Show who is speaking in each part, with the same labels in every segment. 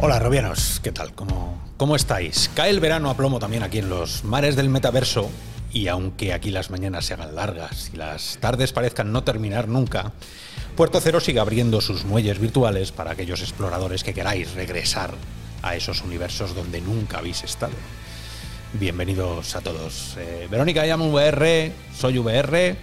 Speaker 1: Hola, Robianos, ¿qué tal? ¿Cómo, ¿Cómo estáis? Cae el verano a plomo también aquí en los mares del metaverso y aunque aquí las mañanas se hagan largas y las tardes parezcan no terminar nunca, Puerto Cero sigue abriendo sus muelles virtuales para aquellos exploradores que queráis regresar a esos universos donde nunca habéis estado. Bienvenidos a todos. Eh, Verónica, llamo VR, soy VR.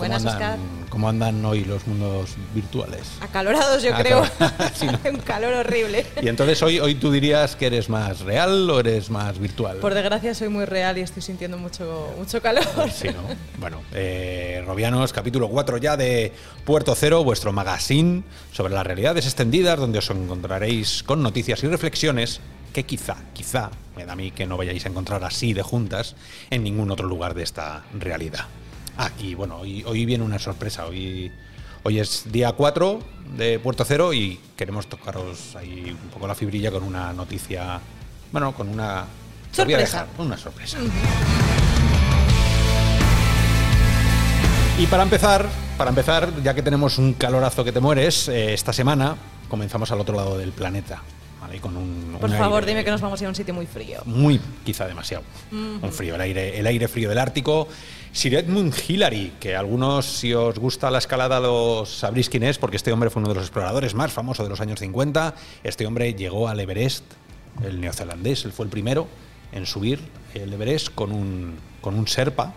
Speaker 1: ¿Cómo
Speaker 2: Buenas,
Speaker 1: andan,
Speaker 2: Oscar.
Speaker 1: ¿Cómo andan hoy los mundos virtuales?
Speaker 2: Acalorados, yo
Speaker 1: Ah,
Speaker 2: creo.
Speaker 1: Sí, ¿no?
Speaker 2: Un calor horrible.
Speaker 1: Y entonces hoy, hoy tú dirías que eres más real o eres más virtual.
Speaker 2: Por desgracia, soy muy real y estoy sintiendo mucho, mucho calor.
Speaker 1: Sí, ¿no? Bueno, eh, Robianos, capítulo 4 ya de Puerto Cero, vuestro magazine sobre las realidades extendidas, donde os encontraréis con noticias y reflexiones que quizá, quizá, me da a mí que no vayáis a encontrar así de juntas en ningún otro lugar de esta realidad. Ah, y bueno, hoy, hoy viene una sorpresa. Hoy, hoy es día 4 de Puerto Cero y queremos tocaros ahí un poco la fibrilla con una noticia, bueno, con una... te voy a
Speaker 2: Sorpresa.
Speaker 1: dejar, una sorpresa. Y para empezar, para empezar, ya que tenemos un calorazo que te mueres, eh, esta semana comenzamos al otro lado del planeta. ¿vale? Con un,
Speaker 2: Por
Speaker 1: un
Speaker 2: favor,
Speaker 1: aire
Speaker 2: dime que nos vamos a ir a un sitio muy frío.
Speaker 1: Muy, quizá demasiado. Un frío, el aire, el aire frío del Ártico. Sir Edmund Hillary, que algunos, si os gusta la escalada, lo sabréis quién es, porque este hombre fue uno de los exploradores más famosos de los años 50. Este hombre llegó al Everest, el neozelandés, él fue el primero en subir el Everest con un, con un Serpa,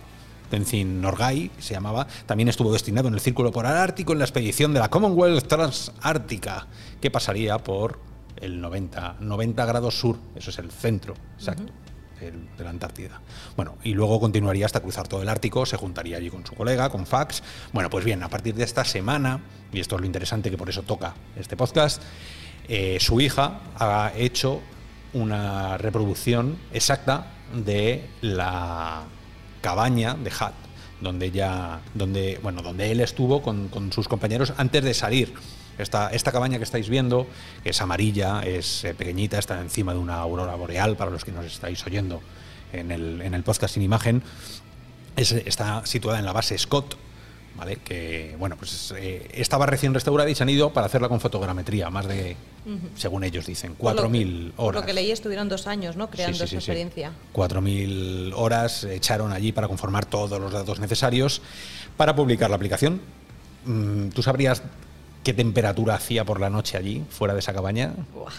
Speaker 1: Tenzin Norgay, se llamaba, también estuvo destinado en el Círculo Polar Ártico en la expedición de la Commonwealth Transártica, que pasaría por el 90, 90 grados sur, eso es el centro, exacto. De la Antártida. Bueno, y luego continuaría hasta cruzar todo el Ártico, se juntaría allí con su colega, con Fax. Bueno, pues bien, a partir de esta semana, y esto es lo interesante que por eso toca este podcast, eh, su hija ha hecho una reproducción exacta de la cabaña de Hat, donde ya, donde, bueno, donde él estuvo con sus compañeros antes de salir. Esta, esta cabaña que estáis viendo, que es amarilla, es eh, pequeñita, está encima de una aurora boreal, para los que nos estáis oyendo en el, en el podcast sin imagen, es- está situada en la base Scott, ¿vale? Que, bueno, pues eh, estaba recién restaurada y se han ido para hacerla con fotogrametría, más de, según ellos dicen,
Speaker 2: Por lo que-
Speaker 1: 4.000
Speaker 2: Por
Speaker 1: horas.
Speaker 2: lo que leí, estuvieron dos años, ¿no? Creando
Speaker 1: Sí, sí, sí, sí.
Speaker 2: experiencia.
Speaker 1: 4.000 horas echaron allí para conformar todos los datos necesarios para publicar la aplicación. Mm, ¿Tú sabrías qué temperatura hacía por la noche allí, fuera de esa cabaña?
Speaker 2: Buah.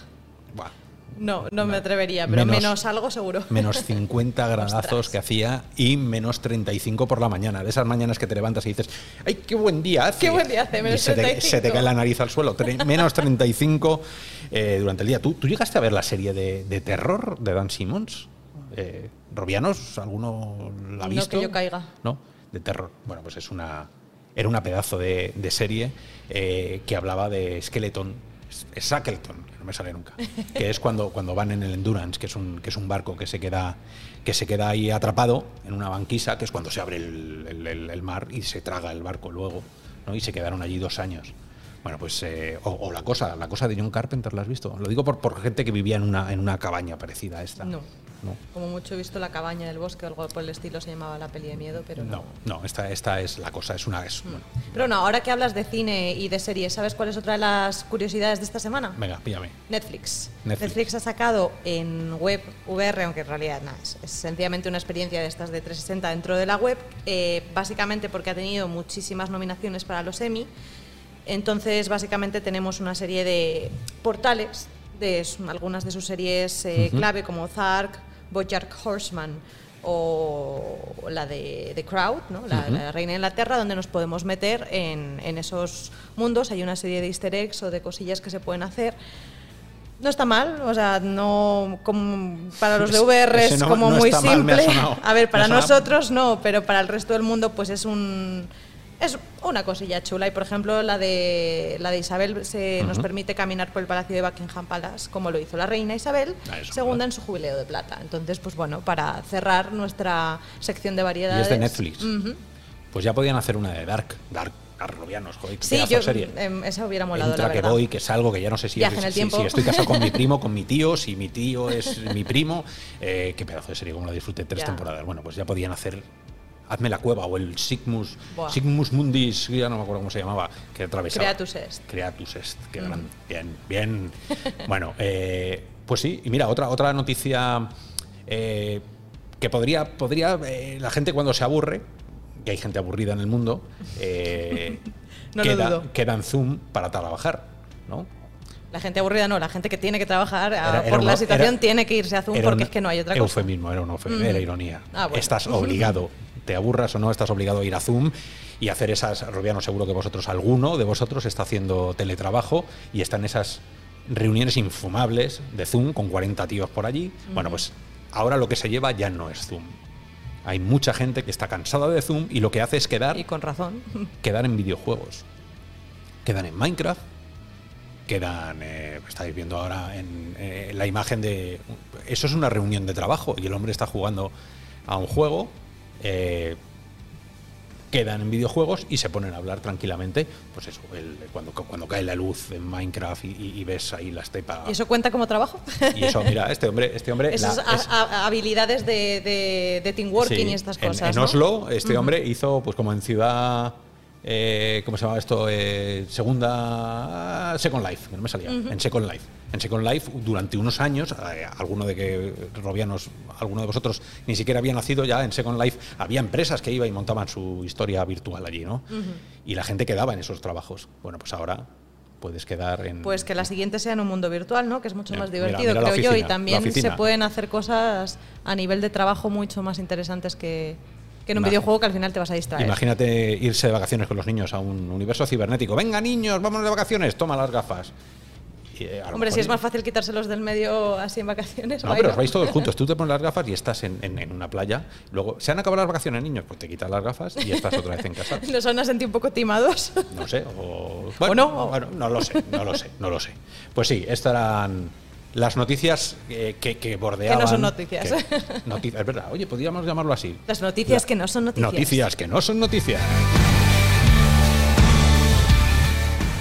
Speaker 1: Buah,
Speaker 2: No, no me atrevería, pero
Speaker 1: Menos-
Speaker 2: menos, algo seguro.
Speaker 1: menos 50 gradazos que hacía y menos 35 por la mañana. De esas mañanas que te levantas y dices, ¡ay, qué buen día hace!
Speaker 2: Qué buen día hace,
Speaker 1: Y se te,
Speaker 2: 35.
Speaker 1: se te cae la nariz al suelo. Menos 35 eh, durante el día. ¿Tú, tú llegaste a ver la serie de, de terror de Dan Simmons? Eh, ¿Robianos? ¿Alguno la ha
Speaker 2: No
Speaker 1: visto?
Speaker 2: que yo caiga.
Speaker 1: ¿No? De terror. Bueno, pues es una. Era una pedazo de, de serie eh, que hablaba de Skeleton. Shackleton, que no me sale nunca. Que es cuando, cuando van en el Endurance, que es un, que es un barco que se queda que se queda ahí atrapado en una banquisa, que es cuando se abre el, el- el- el mar y se traga el barco luego, ¿no? Y se quedaron allí dos años. Bueno, pues. eh, o, o la cosa, la cosa de John Carpenter, ¿la has visto? Lo digo por, por gente que vivía en una, en una cabaña parecida a esta.
Speaker 2: No.
Speaker 1: No.
Speaker 2: Como mucho he visto La cabaña del bosque o algo por el estilo se llamaba La peli de miedo, pero no.
Speaker 1: No, no, esta, esta es la cosa, es una. Es, bueno,
Speaker 2: Pero no, ahora que hablas de cine y de series, ¿sabes cuál es otra de las curiosidades de esta semana?
Speaker 1: venga, píllame.
Speaker 2: Netflix.
Speaker 1: Netflix.
Speaker 2: Netflix. ha sacado en web VR, aunque en realidad nada, es, es sencillamente una experiencia de estas de 360 dentro de la web, eh, básicamente porque ha tenido muchísimas nominaciones para los Emmy. Entonces, básicamente tenemos una serie de portales de algunas de sus series eh, clave como Zark, Bojack Horseman o la de The Crowd, ¿no? la, la Reina de Inglaterra, donde nos podemos meter en, en esos mundos. Hay una serie de easter eggs o de cosillas que se pueden hacer. No está mal, o sea, no como para los de VR es
Speaker 1: no-
Speaker 2: como
Speaker 1: no
Speaker 2: muy
Speaker 1: mal,
Speaker 2: simple. A ver, para nosotros no, pero para el resto del mundo pues es un es una cosilla chula y por ejemplo la de la de Isabel se nos permite caminar por el palacio de Buckingham Palace como lo hizo la reina Isabel
Speaker 1: Ah,
Speaker 2: segunda en su jubileo de plata. Entonces, pues bueno, para cerrar nuestra sección de
Speaker 1: Y
Speaker 2: variedades.
Speaker 1: es de Netflix. Pues ya podían hacer una de Dark. Dark, Arrobianos, joder,
Speaker 2: Sí, yo
Speaker 1: serie.
Speaker 2: em, esa hubiera molado
Speaker 1: Entra
Speaker 2: la
Speaker 1: que
Speaker 2: verdad.
Speaker 1: voy, que salgo, que ya no sé si, es- si- si estoy casado con mi primo, con mi tío, si mi tío es mi primo. Eh, qué pedazo de serie, como la disfruté tres
Speaker 2: Ya.
Speaker 1: temporadas. Bueno, pues ya podían hacer Hazme la cueva o el Sigmus,
Speaker 2: Buah.
Speaker 1: Sigmus Mundis, ya no me acuerdo cómo se llamaba, que atravesaba.
Speaker 2: Creatus est.
Speaker 1: Creatus est, qué gran- bien, bien. bueno, eh, pues sí, y mira, otra, otra noticia eh, que podría, podría eh, la gente cuando se aburre, que hay gente aburrida en el mundo, eh,
Speaker 2: No
Speaker 1: queda, en Zoom para trabajar, ¿no?
Speaker 2: La gente aburrida no, la gente que tiene que trabajar ah,
Speaker 1: Era- era
Speaker 2: por la situación
Speaker 1: era-
Speaker 2: tiene que irse a Zoom porque
Speaker 1: un
Speaker 2: es que no hay otra cosa.
Speaker 1: Eufemismo, era un eufemismo, era ironía.
Speaker 2: Ah, bueno.
Speaker 1: Estás obligado, te aburras o no, estás obligado a ir a Zoom y hacer esas. Robiano, seguro que vosotros, alguno de vosotros está haciendo teletrabajo y está en esas reuniones infumables de Zoom con 40 tíos por allí. Bueno, pues ahora lo que se lleva ya no es Zoom. Hay mucha gente que está cansada de Zoom y lo que hace es quedar,
Speaker 2: Y con razón.
Speaker 1: quedar en videojuegos. Quedan en Minecraft, quedan, eh, estáis viendo ahora en eh, la imagen de... Eso es una reunión de trabajo y el hombre está jugando a un juego, eh, quedan en videojuegos y se ponen a hablar tranquilamente, pues eso, el- cuando, cuando cae la luz en Minecraft y, y- y ves ahí la estepa...
Speaker 2: ¿Y eso cuenta como trabajo?
Speaker 1: Y eso, mira, este hombre... Este hombre
Speaker 2: Esas
Speaker 1: es-
Speaker 2: habilidades de, de, de team working
Speaker 1: Sí,
Speaker 2: y estas cosas.
Speaker 1: En,
Speaker 2: ¿no?
Speaker 1: Oslo, este hombre hizo, pues como en ciudad. Eh, ¿Cómo se llama esto? Eh, segunda. Second Life, que no me salía. En Second Life. En Second Life, durante unos años, eh, alguno de que Robianos, alguno de vosotros ni siquiera había nacido ya en Second Life, había empresas que iban y montaban su historia virtual allí, ¿no? Y la gente quedaba en esos trabajos. Bueno, pues ahora puedes quedar en.
Speaker 2: Pues que la siguiente sea en un mundo virtual, ¿no? Que es mucho
Speaker 1: Mira,
Speaker 2: más divertido,
Speaker 1: mira
Speaker 2: creo yo. Y también se pueden hacer cosas a nivel de trabajo mucho más interesantes que, que en un videojuego que al final te vas a distraer.
Speaker 1: Imagínate irse de vacaciones con los niños a un universo cibernético. Venga, niños, vámonos de vacaciones, toma las gafas. Y, eh,
Speaker 2: Hombre, si es más fácil quitárselos del medio así en vacaciones.
Speaker 1: No, pero os vais todos juntos. Tú te pones las gafas y estás en, en- en una playa. Luego, ¿se han acabado las vacaciones, niños? Pues te quitas las gafas y estás otra vez en casa.
Speaker 2: Nos van a sentir un poco timados.
Speaker 1: No sé. O,
Speaker 2: ¿O no?
Speaker 1: Bueno, no lo sé, no lo sé, no lo sé. Pues sí, estas eran las noticias eh, que, que bordeaban.
Speaker 2: Que no son noticias.
Speaker 1: que- noti- es verdad. Oye, podríamos llamarlo así.
Speaker 2: Las noticias que no son noticias.
Speaker 1: Noticias que no son noticias.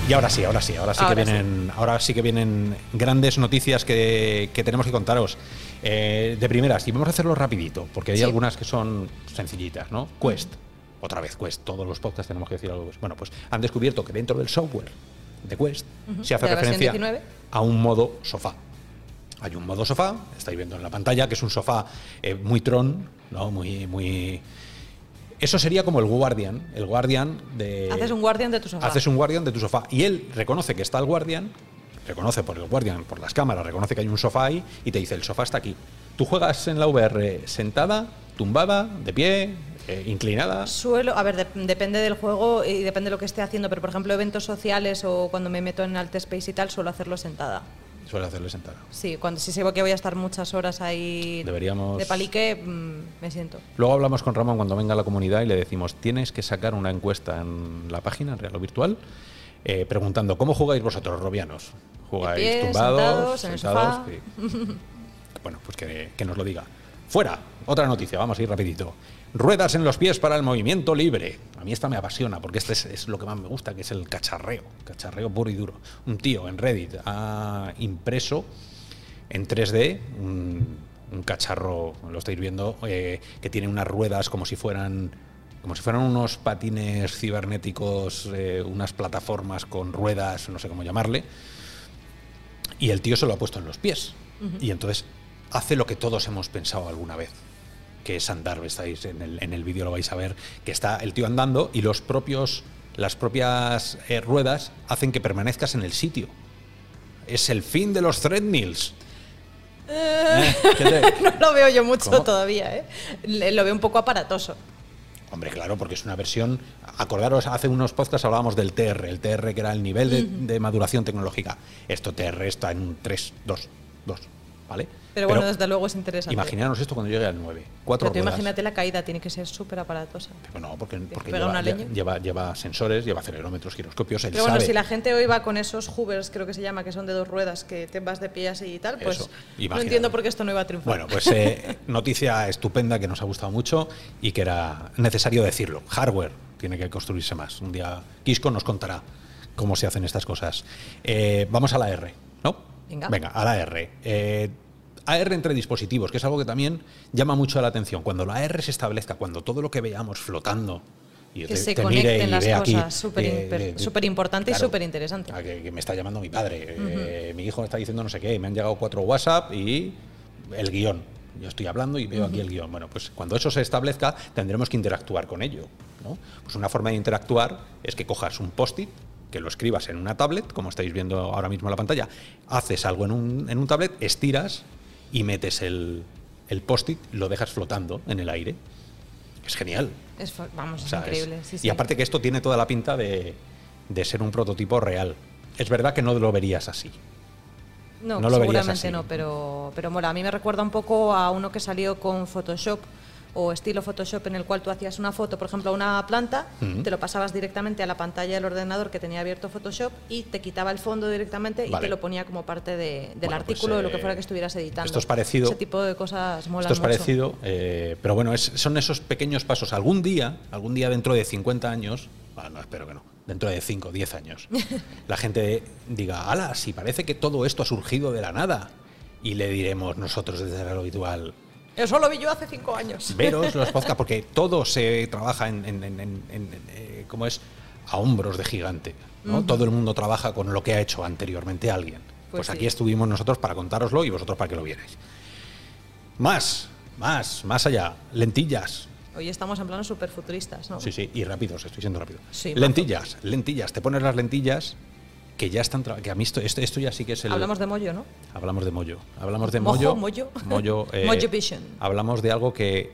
Speaker 1: Y ahora sí, ahora sí, ahora sí
Speaker 2: Ahora
Speaker 1: que vienen, ahora sí que vienen grandes noticias que, que tenemos que contaros. Eh, de primeras, y vamos a hacerlo rapidito, porque hay
Speaker 2: Sí.
Speaker 1: algunas que son sencillitas, ¿no? Quest, otra vez Quest, todos los podcasts tenemos que decir algo. Bueno, pues han descubierto que dentro del software de Quest se hace referencia
Speaker 2: 19.
Speaker 1: a un modo sofá. Hay un modo sofá, estáis viendo en la pantalla, que es un sofá eh, muy tron, ¿no? Muy, muy. Eso sería como el Guardian. El Guardian de.
Speaker 2: Haces un guardián de tu sofá.
Speaker 1: Haces un Guardian de tu sofá. Y él reconoce que está el Guardian, reconoce por el Guardian, por las cámaras, reconoce que hay un sofá ahí y te dice: el sofá está aquí. Tú juegas en la VR sentada, tumbada, de pie, eh, inclinada.
Speaker 2: Suelo, a ver, de- depende del juego y depende de lo que esté haciendo, pero por ejemplo, eventos sociales o cuando me meto en Alt Space y tal, suelo hacerlo sentada.
Speaker 1: Suele hacerle sentada.
Speaker 2: Sí, cuando si sé que voy a estar muchas horas ahí
Speaker 1: Deberíamos-
Speaker 2: de palique, mm, me siento.
Speaker 1: Luego hablamos con Ramón cuando venga a la comunidad y le decimos, tienes que sacar una encuesta en la página, en Real o Virtual, eh, preguntando, ¿cómo jugáis vosotros, robianos? ¿Jugáis
Speaker 2: pie,
Speaker 1: tumbados?
Speaker 2: sentados,
Speaker 1: sentados? Sí. bueno, pues que, que nos lo diga. Fuera, otra noticia, vamos a ir rapidito. Ruedas en los pies para el movimiento libre. A mí esta me apasiona porque este es, es lo que más me gusta, que es el cacharreo, cacharreo puro y duro. Un tío en Reddit ha impreso en 3D un, un cacharro, lo estáis viendo, eh, que tiene unas ruedas como si fueran como si fueran unos patines cibernéticos, eh, unas plataformas con ruedas, no sé cómo llamarle, y el tío se lo ha puesto en los pies. Y entonces hace lo que todos hemos pensado alguna vez, que es andar, estáis en el, en el vídeo lo vais a ver, que está el tío andando y los propios, las propias eh, ruedas hacen que permanezcas en el sitio. Es el fin de los treadmills. ¿Eh? ¿Qué te-
Speaker 2: No lo veo yo mucho
Speaker 1: ¿Cómo?
Speaker 2: todavía, ¿eh? Lo veo un poco aparatoso.
Speaker 1: Hombre, claro, porque es una versión. Acordaros, hace unos podcasts hablábamos del TR, el TR que era el nivel de, de maduración tecnológica. Esto TR está en un 3, 2, 2, ¿vale?
Speaker 2: Pero bueno, desde luego es interesante.
Speaker 1: Imaginaros esto cuando llegue al 9. Cuatro
Speaker 2: Pero tú
Speaker 1: ruedas.
Speaker 2: imagínate la caída, tiene que ser súper aparatosa.
Speaker 1: Pero no, porque, lleva, lleva, lleva sensores, lleva acelerómetros, giroscopios, él
Speaker 2: Pero bueno,
Speaker 1: sabe.
Speaker 2: si la gente hoy va con esos hoovers, creo que se llama, que son de dos ruedas, que te vas de pie así y tal, pues
Speaker 1: Eso,
Speaker 2: no entiendo por qué esto no iba a triunfar.
Speaker 1: Bueno, pues eh, noticia estupenda que nos ha gustado mucho y que era necesario decirlo. Hardware tiene que construirse más. Un día Kisco nos contará cómo se hacen estas cosas. Eh, vamos a la R, ¿no?
Speaker 2: Venga.
Speaker 1: a la R. Eh, AR entre dispositivos, que es algo que también llama mucho la atención. Cuando la AR se establezca, cuando todo lo que veamos flotando y
Speaker 2: que
Speaker 1: te-
Speaker 2: se
Speaker 1: te
Speaker 2: conecten las cosas, súper
Speaker 1: eh, eh,
Speaker 2: súper importante y súper interesante.
Speaker 1: que, que me está llamando mi padre, eh, mi hijo me está diciendo no sé qué, me han llegado cuatro WhatsApp y el guion. Yo estoy hablando y veo aquí el guion. Bueno, pues cuando eso se establezca, tendremos que interactuar con ello. ¿no? Pues una forma de interactuar es que cojas un post-it, que lo escribas en una tablet, como estáis viendo ahora mismo en la pantalla, haces algo en un, en un tablet, estiras y metes el, el post-it, lo dejas flotando en el aire. Es genial.
Speaker 2: Es, vamos,
Speaker 1: O
Speaker 2: es
Speaker 1: sea, es-
Speaker 2: increíble. sí, sí.
Speaker 1: Y aparte que esto tiene toda la pinta de, de ser un prototipo real. Es verdad que no lo verías así.
Speaker 2: No,
Speaker 1: No lo verías
Speaker 2: seguramente
Speaker 1: así.
Speaker 2: no, pero, pero mola. A mí me recuerda un poco a uno que salió con Photoshop o estilo Photoshop en el cual tú hacías una foto, por ejemplo, a una planta, te lo pasabas directamente a la pantalla del ordenador que tenía abierto Photoshop y te quitaba el fondo directamente y te lo ponía como parte de- del
Speaker 1: Bueno,
Speaker 2: artículo
Speaker 1: pues,
Speaker 2: de lo que
Speaker 1: eh,
Speaker 2: fuera que estuvieras editando.
Speaker 1: esto es parecido-
Speaker 2: Ese tipo de cosas molan
Speaker 1: Esto es
Speaker 2: mucho.
Speaker 1: parecido, eh, pero bueno, es- son esos pequeños pasos. Algún día, algún día dentro de 50 años, ah, no, espero que no, dentro de 5, 10 años, la gente diga, ala, si parece que todo esto ha surgido de la nada. Y le diremos nosotros desde lo habitual,
Speaker 2: Eso lo vi yo hace cinco años.
Speaker 1: veros los podcasts, porque todo se trabaja en, en- en- en- en- eh, ¿cómo es? A hombros de gigante. ¿no? Todo el mundo trabaja con lo que ha hecho anteriormente alguien. Pues,
Speaker 2: Pues sí.
Speaker 1: aquí estuvimos nosotros para contároslo y vosotros para que lo vierais. Más, más, más allá. Lentillas.
Speaker 2: Hoy estamos en planos súper futuristas, ¿no?
Speaker 1: Sí, sí, y rápidos, estoy siendo rápido.
Speaker 2: Sí,
Speaker 1: lentillas, lentillas. Te pones las lentillas que ya están. Que a mí esto, esto, esto ya sí que es el.
Speaker 2: Hablamos de mollo, ¿no?
Speaker 1: Hablamos de mollo. Hablamos de
Speaker 2: Mojo,
Speaker 1: mollo.
Speaker 2: mollo.
Speaker 1: Mollo, eh,
Speaker 2: Mollo Vision.
Speaker 1: Hablamos de algo que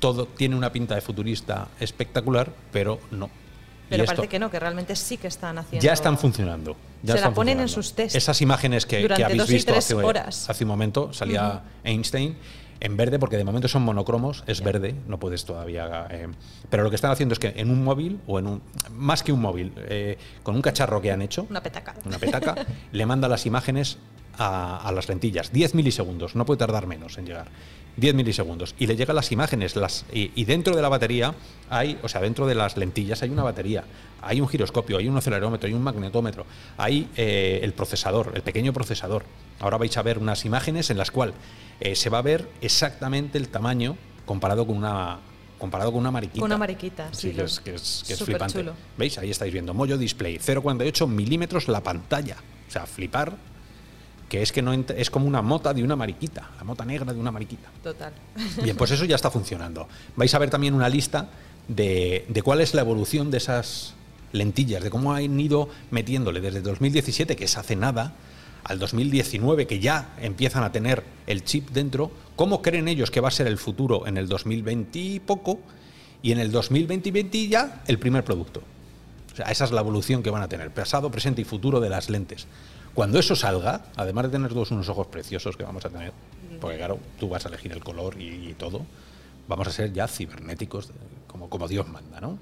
Speaker 1: todo tiene una pinta de futurista espectacular, pero no.
Speaker 2: Pero
Speaker 1: esto
Speaker 2: parece que no, que realmente sí que están haciendo.
Speaker 1: ya están funcionando. ya
Speaker 2: Se la
Speaker 1: están
Speaker 2: ponen en sus tests.
Speaker 1: Esas imágenes que, que habéis visto hace,
Speaker 2: horas.
Speaker 1: hace un momento, salía Einstein en verde, porque de momento son monocromos, es verde, no puedes todavía. eh, pero lo que están haciendo es que en un móvil, o en un. más que un móvil, eh, con un cacharro que han hecho,
Speaker 2: Una petaca.
Speaker 1: una petaca, le manda las imágenes a, a las lentillas. 10 milisegundos, no puede tardar menos en llegar. 10 milisegundos. Y le llegan las imágenes. Las, y, y dentro de la batería hay, o sea, dentro de las lentillas hay una batería, hay un giroscopio, hay un acelerómetro, hay un magnetómetro, hay eh, el procesador, el pequeño procesador. Ahora vais a ver unas imágenes en las cuales eh, se va a ver exactamente el tamaño comparado con una comparado con una mariquita.
Speaker 2: Una mariquita, sí,
Speaker 1: que es, que es, que es
Speaker 2: súper
Speaker 1: flipante.
Speaker 2: chulo.
Speaker 1: ¿Veis? Ahí estáis viendo. Mollo Display, 0,48 milímetros la pantalla. O sea, flipar, que es que no es como una mota de una mariquita, la mota negra de una mariquita.
Speaker 2: Total.
Speaker 1: Bien, pues eso ya está funcionando. Vais a ver también una lista de, de cuál es la evolución de esas lentillas, de cómo han ido metiéndole desde 2017, que es hace nada, al 2019, que ya empiezan a tener el chip dentro, cómo creen ellos que va a ser el futuro en el 2020 y poco, y en el 2020 y 20 ya el primer producto. O sea, esa es la evolución que van a tener, pasado, presente y futuro de las lentes. Cuando eso salga, además de tener todos unos ojos preciosos que vamos a tener, porque claro, tú vas a elegir el color y, y todo, vamos a ser ya cibernéticos, como, como Dios manda, ¿no?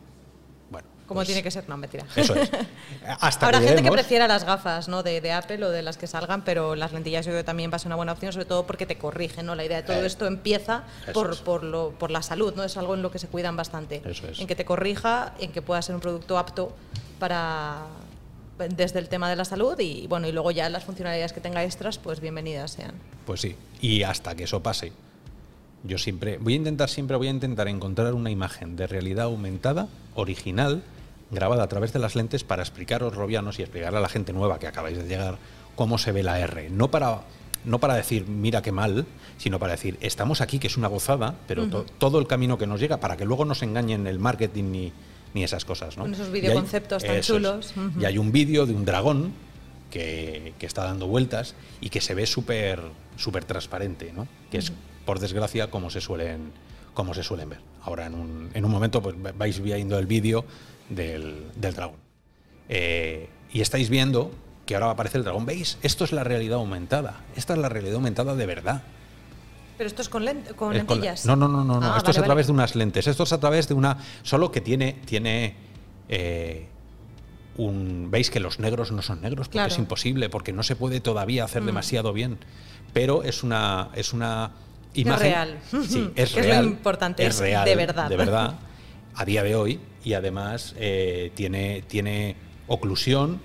Speaker 1: Bueno.
Speaker 2: Como
Speaker 1: pues
Speaker 2: tiene que ser, no, mentira.
Speaker 1: Eso es. Hasta
Speaker 2: Habrá
Speaker 1: que
Speaker 2: gente que prefiera las gafas ¿no? de, de Apple o de las que salgan, pero las lentillas yo creo que también va a ser una buena opción, sobre todo porque te corrigen. ¿no? La idea de todo
Speaker 1: Eh,
Speaker 2: esto empieza por,
Speaker 1: es.
Speaker 2: por, lo, por la salud, ¿no? es algo en lo que se cuidan bastante.
Speaker 1: Eso es.
Speaker 2: En que te corrija, en que pueda ser un producto apto para desde el tema de la salud y bueno y luego ya las funcionalidades que tenga extras pues bienvenidas sean
Speaker 1: Pues sí, y hasta que eso pase. Yo siempre, voy a intentar, siempre voy a intentar encontrar una imagen de realidad aumentada, original, grabada a través de las lentes para explicaros, robianos, y explicar a la gente nueva que acabáis de llegar cómo se ve la R. No para, no para decir, mira qué mal, sino para decir, estamos aquí, que es una gozada, pero to- todo el camino que nos llega, para que luego no se engañen el marketing ni, ni esas cosas. ¿no?
Speaker 2: Con esos videoconceptos tan chulos.
Speaker 1: Y hay un vídeo de un dragón que, que está dando vueltas y que se ve súper súper transparente, ¿no? Que es, por desgracia, como se suelen como se suelen ver. Ahora, en un, en un momento, pues vais viendo el vídeo del, del dragón. Eh, y estáis viendo que ahora aparece el dragón. ¿Veis? Esto es la realidad aumentada. Esta es la realidad aumentada de verdad.
Speaker 2: Pero esto es con, lent- con
Speaker 1: con la-
Speaker 2: lentillas
Speaker 1: no, no, no, no, no.
Speaker 2: Ah,
Speaker 1: Esto es a través
Speaker 2: vale.
Speaker 1: de unas lentes. Esto es a través de una. Solo que tiene. tiene eh, un. Veis que los negros no son negros porque
Speaker 2: Claro.
Speaker 1: es imposible, porque no se puede todavía hacer
Speaker 2: Mm.
Speaker 1: demasiado bien. Pero es una. Es una
Speaker 2: Es
Speaker 1: imagen.
Speaker 2: real.
Speaker 1: Sí, es
Speaker 2: Que es lo
Speaker 1: real.
Speaker 2: importante, es
Speaker 1: real.
Speaker 2: de verdad.
Speaker 1: De verdad. A día de hoy. Y además eh, tiene, tiene oclusión,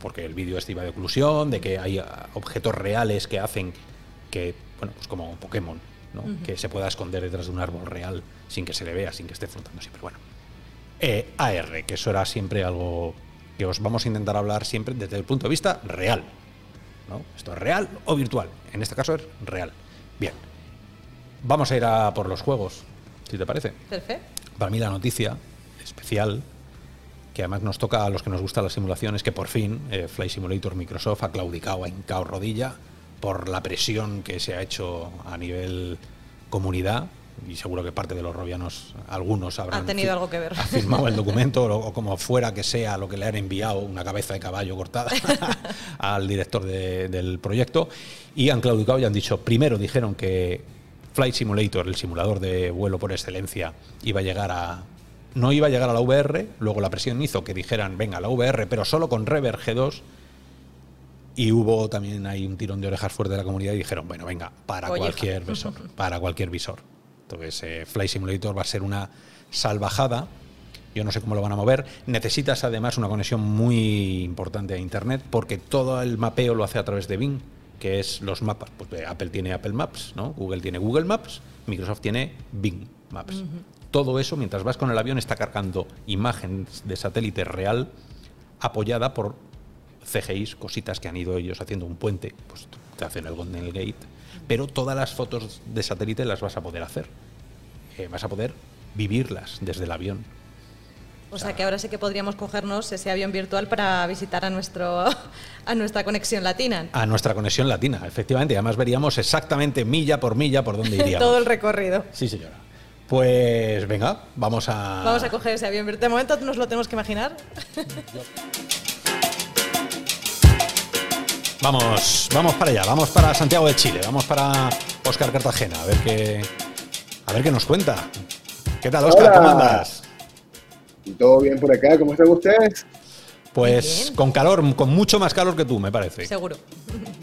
Speaker 1: porque el vídeo este iba de oclusión, de que hay objetos reales que hacen que, bueno, pues como Pokémon, ¿no? que se pueda esconder detrás de un árbol real sin que se le vea, sin que esté flotando siempre. Bueno, eh, AR, que eso era siempre algo que os vamos a intentar hablar siempre desde el punto de vista real. ¿no? Esto es real o virtual. En este caso es real. Bien. Vamos a ir a por los juegos, si te parece.
Speaker 2: Perfecto.
Speaker 1: Para mí la noticia especial, que además nos toca a los que nos gustan las simulaciones, que por fin eh, Flight Simulator Microsoft ha claudicado, ha hincado rodilla por la presión que se ha hecho a nivel comunidad y seguro que parte de los robianos, algunos habrán
Speaker 2: Ha tenido algo que ver.
Speaker 1: ha firmado el documento o, o como fuera que sea lo que le han enviado, una cabeza de caballo cortada al director de- del proyecto y han claudicado y han dicho, primero dijeron que Flight Simulator, el simulador de vuelo por excelencia, iba a llegar a no iba a llegar a la VR, luego la presión hizo que dijeran, venga, la VR, pero solo con Rever G2 y hubo también ahí un tirón de orejas fuerte de la comunidad y dijeron, bueno, venga, para
Speaker 2: Oye,
Speaker 1: cualquier visor, para cualquier visor. Entonces, eh, Flight Simulator va a ser una salvajada. Yo no sé cómo lo van a mover. Necesitas además una conexión muy importante a Internet porque todo el mapeo lo hace a través de Bing, que es los mapas. Pues eh, Apple tiene Apple Maps, ¿no? Google tiene Google Maps, Microsoft tiene Bing Maps. Todo eso, mientras vas con el avión, está cargando imágenes de satélite real apoyada por CGIs, cositas que han ido ellos haciendo un puente, pues te hacen el Golden Gate, pero todas las fotos de satélite las vas a poder hacer. Eh, vas a poder vivirlas desde el avión.
Speaker 2: O sea que ahora sí que podríamos cogernos ese avión virtual para visitar a nuestro a nuestra conexión latina.
Speaker 1: A nuestra conexión latina, efectivamente. Además veríamos exactamente milla por milla por dónde iríamos.
Speaker 2: Todo el recorrido.
Speaker 1: Sí, señora. Pues venga, vamos a...
Speaker 2: Vamos a coger ese avión virtual. De momento nos lo tenemos que imaginar.
Speaker 1: Vamos, vamos para allá, vamos para Santiago de Chile, vamos para Oscar Cartagena, a ver qué, a ver qué nos cuenta. ¿Qué tal, Oscar?
Speaker 3: Hola.
Speaker 1: ¿Cómo andas?
Speaker 3: ¿Todo bien por acá? ¿Cómo están ustedes?
Speaker 1: Pues
Speaker 2: Bien.
Speaker 1: con calor, con mucho más calor que tú, me parece.
Speaker 2: Seguro.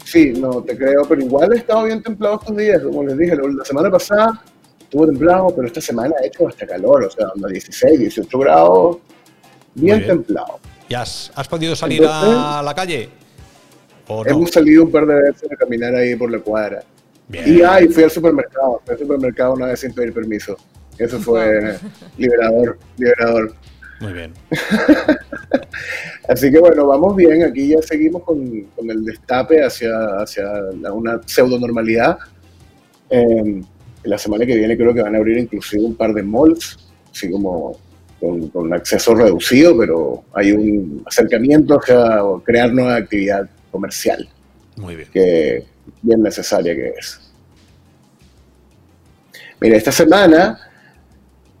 Speaker 3: Sí, no te creo, pero igual he estado bien templado estos días. Como les dije, la semana pasada estuvo templado, pero esta semana ha hecho hasta calor, o sea, anda 16, 18 grados, bien,
Speaker 1: bien.
Speaker 3: templado.
Speaker 1: ¿Y has, has podido salir a la calle?
Speaker 3: Hemos salido un par de veces a caminar ahí por la cuadra.
Speaker 1: Bien.
Speaker 3: Y ay, fui al supermercado, fui al supermercado una vez sin pedir permiso. Eso fue liberador, liberador.
Speaker 1: Muy bien.
Speaker 3: Así que bueno, vamos bien. Aquí ya seguimos con, con el destape hacia, hacia la- una pseudo normalidad. Eh, la semana que viene creo que van a abrir inclusive un par de malls, así como con, con acceso reducido, pero hay un acercamiento hacia crear nueva actividad comercial,
Speaker 1: Muy bien.
Speaker 3: que bien necesaria que es. Mira, esta semana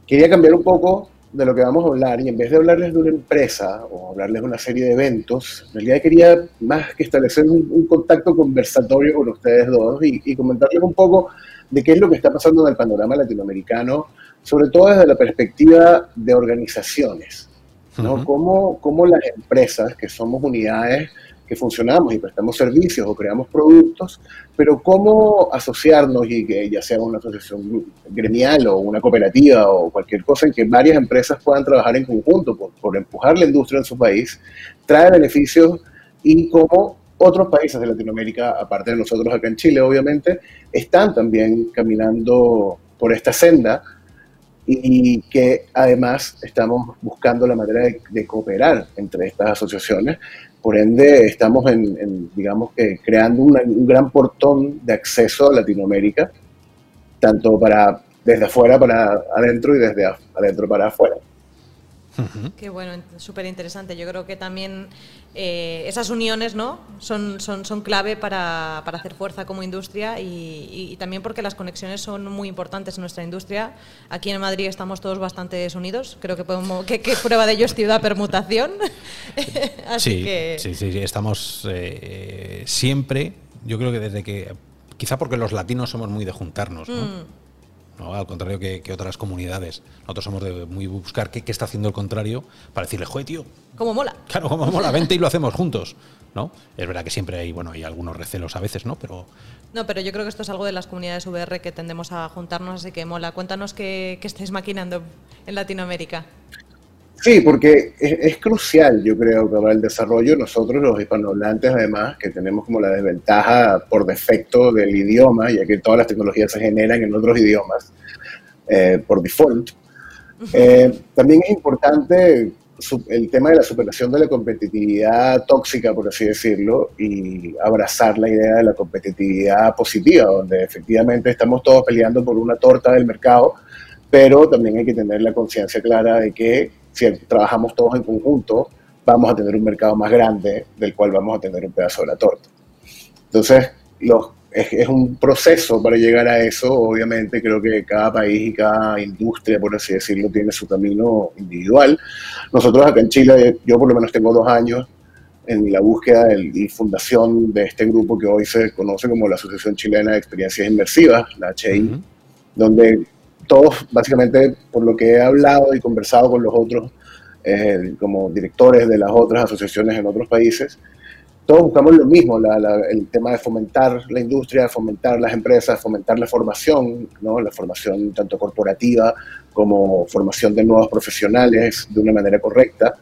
Speaker 3: quería cambiar un poco de lo que vamos a hablar y en vez de hablarles de una empresa o hablarles de una serie de eventos, en realidad quería más que establecer un, un contacto conversatorio con ustedes dos y, y comentarles un poco de qué es lo que está pasando en el panorama latinoamericano, sobre todo desde la perspectiva de organizaciones, ¿no? Cómo, cómo las empresas, que somos unidades que funcionamos y prestamos servicios o creamos productos, pero cómo asociarnos y que ya sea una asociación gremial o una cooperativa o cualquier cosa en que varias empresas puedan trabajar en conjunto por, por empujar la industria en su país, trae beneficios y cómo otros países de Latinoamérica, aparte de nosotros acá en Chile, obviamente, están también caminando por esta senda y que además estamos buscando la manera de, de cooperar entre estas asociaciones. Por ende, estamos en, digamos que creando un gran portón de acceso a Latinoamérica, tanto para desde afuera para adentro y desde adentro para afuera.
Speaker 2: Qué bueno, súper interesante. Yo creo que también eh, esas uniones ¿no? son, son, son clave para, para hacer fuerza como industria y, y- y también porque las conexiones son muy importantes en nuestra industria. Aquí en Madrid estamos todos bastante unidos. Creo que, podemos, que, que prueba de ello es ciudad permutación. Así
Speaker 1: sí,
Speaker 2: que
Speaker 1: sí, sí, sí, estamos eh, siempre, yo creo que desde que, quizá porque los latinos somos muy de juntarnos, ¿no?
Speaker 2: Mm.
Speaker 1: ¿No? Al contrario que, que otras comunidades. Nosotros somos de muy buscar qué, qué está haciendo el contrario para decirle, joder, tío,
Speaker 2: como mola.
Speaker 1: claro, como mola, vente y lo hacemos juntos, ¿no? Es verdad que siempre hay, bueno, hay algunos recelos a veces, ¿no? Pero
Speaker 2: No, pero yo creo que esto es algo de las comunidades VR que tendemos a juntarnos, así que mola. Cuéntanos qué, qué estáis maquinando en Latinoamérica.
Speaker 3: Sí, porque es, crucial, yo creo, para el desarrollo nosotros los hispanohablantes, además, que tenemos como la desventaja por defecto del idioma, ya que todas las tecnologías se generan en otros idiomas eh, por default. Eh, también es importante el tema de la superación de la competitividad tóxica, por así decirlo, y abrazar la idea de la competitividad positiva, donde efectivamente estamos todos peleando por una torta del mercado, pero también hay que tener la conciencia clara de que si trabajamos todos en conjunto, vamos a tener un mercado más grande del cual vamos a tener un pedazo de la torta. Entonces, los, es, un proceso para llegar a eso. Obviamente, creo que cada país y cada industria, por así decirlo, tiene su camino individual. Nosotros acá en Chile, yo por lo menos tengo dos años en la búsqueda y fundación de este grupo que hoy se conoce como la Asociación Chilena de Experiencias Inmersivas, la HI, donde todos, básicamente, por lo que he hablado y conversado con los otros, eh, como directores de las otras asociaciones en otros países, todos buscamos lo mismo, el tema de fomentar la industria, fomentar las empresas, fomentar la formación, ¿no? la formación tanto corporativa como formación de nuevos profesionales de una manera correcta,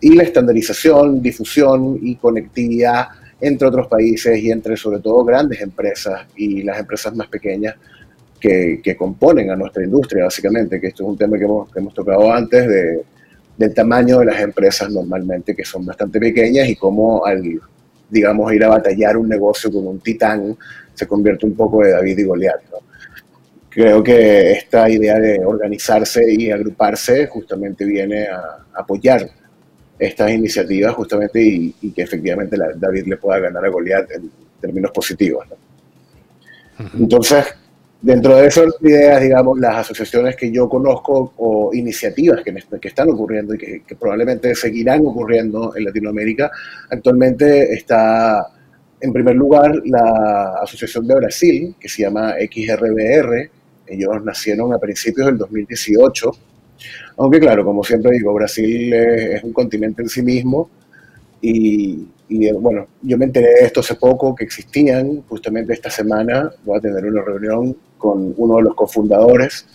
Speaker 3: y la estandarización, difusión y conectividad entre otros países y entre sobre todo grandes empresas y las empresas más pequeñas que, componen a nuestra industria, básicamente, que esto es un tema que hemos, que hemos tocado antes de, del tamaño de las empresas normalmente, que son bastante pequeñas y cómo al, digamos, ir a batallar un negocio con un titán se convierte un poco de David y Goliat. Creo que esta idea de organizarse y agruparse justamente viene a apoyar estas iniciativas justamente y, que efectivamente David le pueda ganar a Goliat en términos positivos. Entonces, Dentro de esas ideas, digamos, las asociaciones que yo conozco o iniciativas que, que están ocurriendo y que, probablemente seguirán ocurriendo en Latinoamérica, actualmente está en primer lugar la Asociación de Brasil, que se llama XRBR. Ellos nacieron a principios del 2018. Aunque claro, como siempre digo, Brasil es un continente en sí mismo y, y bueno, yo me enteré de esto hace poco, que existían, justamente esta semana voy a tener una reunión con uno de los cofundadores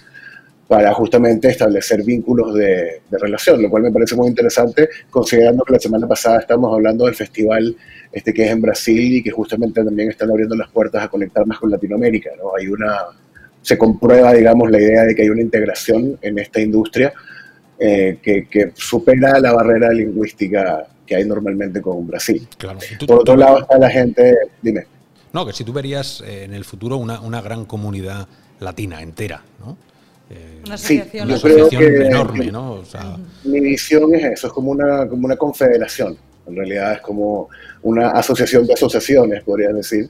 Speaker 3: para justamente establecer vínculos de, relación, lo cual me parece muy interesante, considerando que la semana pasada estamos hablando del festival este que es en Brasil y que justamente también están abriendo las puertas a conectar más con Latinoamérica. ¿no? Hay una, se comprueba, digamos, la idea de que hay una integración en esta industria eh, que, que supera la barrera lingüística que hay normalmente con Brasil. Por otro lado está la gente, dime.
Speaker 1: No, que si tú verías eh, en el futuro una, una gran comunidad latina entera, ¿no?
Speaker 2: Eh, una asociación,
Speaker 3: sí, yo creo enorme, ¿no? mi visión es eso, es como una, como una confederación. En realidad es como una asociación de asociaciones, podría decir,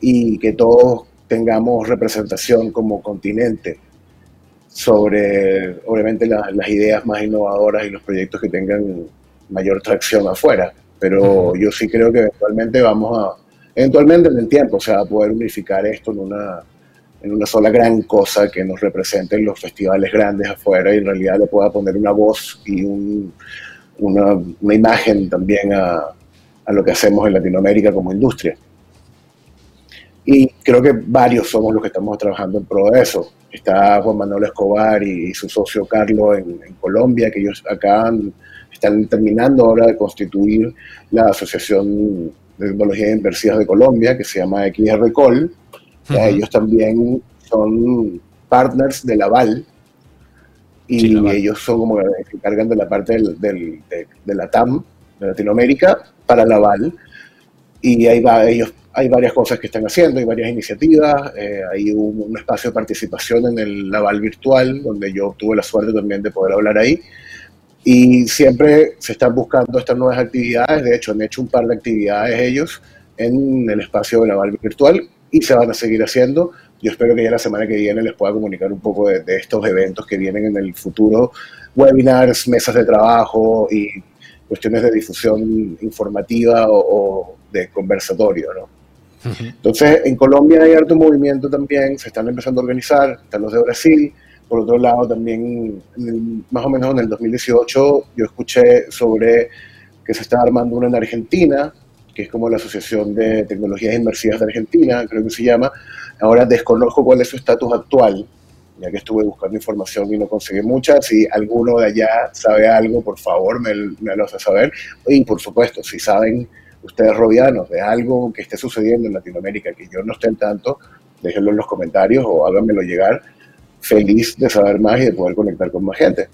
Speaker 3: y que todos tengamos representación como continente sobre, obviamente, las ideas más innovadoras y los proyectos que tengan mayor tracción afuera. Pero yo sí creo que eventualmente vamos a, eventualmente en el tiempo se va a poder unificar esto en una, en una sola gran cosa que nos represente en los festivales grandes afuera y en realidad le pueda poner una voz y una, una, imagen también a, a lo que hacemos en Latinoamérica como industria. Y creo que varios somos los que estamos trabajando en pro de eso. Está Juan Manuel Escobar y, su socio Carlos en, en, Colombia, que ellos acá están terminando ahora de constituir la Asociación de Tecnología Inversivas de Colombia, que se llama XRCOL. Ellos también son partners de Laval y ellos son como que se encargan de la parte del, de, la TAM, de Latinoamérica, para Laval. Y ahí va, ellos hay varias cosas que están haciendo, hay varias iniciativas, eh, hay un, un, espacio de participación en el Laval virtual, donde yo tuve la suerte también de poder hablar ahí. Y siempre se están buscando estas nuevas actividades. De hecho, han hecho un par de actividades ellos en el espacio de la Valve virtual y se van a seguir haciendo. Yo espero que ya la semana que viene les pueda comunicar un poco de, estos eventos que vienen en el futuro, webinars, mesas de trabajo y cuestiones de difusión informativa o, de conversatorio, ¿no? Entonces, en Colombia hay harto movimiento también, se están empezando a organizar, están los de Brasil, por otro lado, también más o menos en el 2018 yo escuché sobre que se está armando una en Argentina, que es como la Asociación de Tecnologías Inmersivas de Argentina, creo que se llama. Ahora desconozco cuál es su estatus actual, ya que estuve buscando información y no conseguí mucha. Si alguno de allá sabe algo, por favor, me, lo hace saber. Y por supuesto, si saben ustedes robianos de algo que esté sucediendo en Latinoamérica que yo no esté en tanto, déjenlo en los comentarios o háganmelo llegar. Feliz de saber más y de poder conectar con más gente.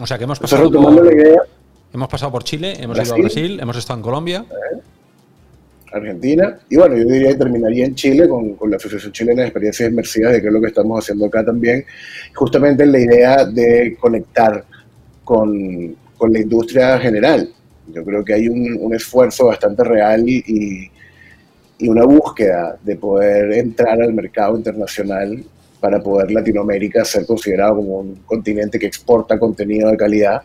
Speaker 1: O sea que hemos pasado, por, hemos pasado por Chile, hemos ido a Brasil, hemos estado en Colombia.
Speaker 3: Argentina. Y bueno, yo diría que terminaría en Chile con, la Asociación Chilena de Experiencias Inmersivas, de que es lo que estamos haciendo acá también, justamente en la idea de conectar con, con la industria general. Yo creo que hay un, un esfuerzo bastante real y, y, una búsqueda de poder entrar al mercado internacional para poder Latinoamérica ser considerado como un continente que exporta contenido de calidad.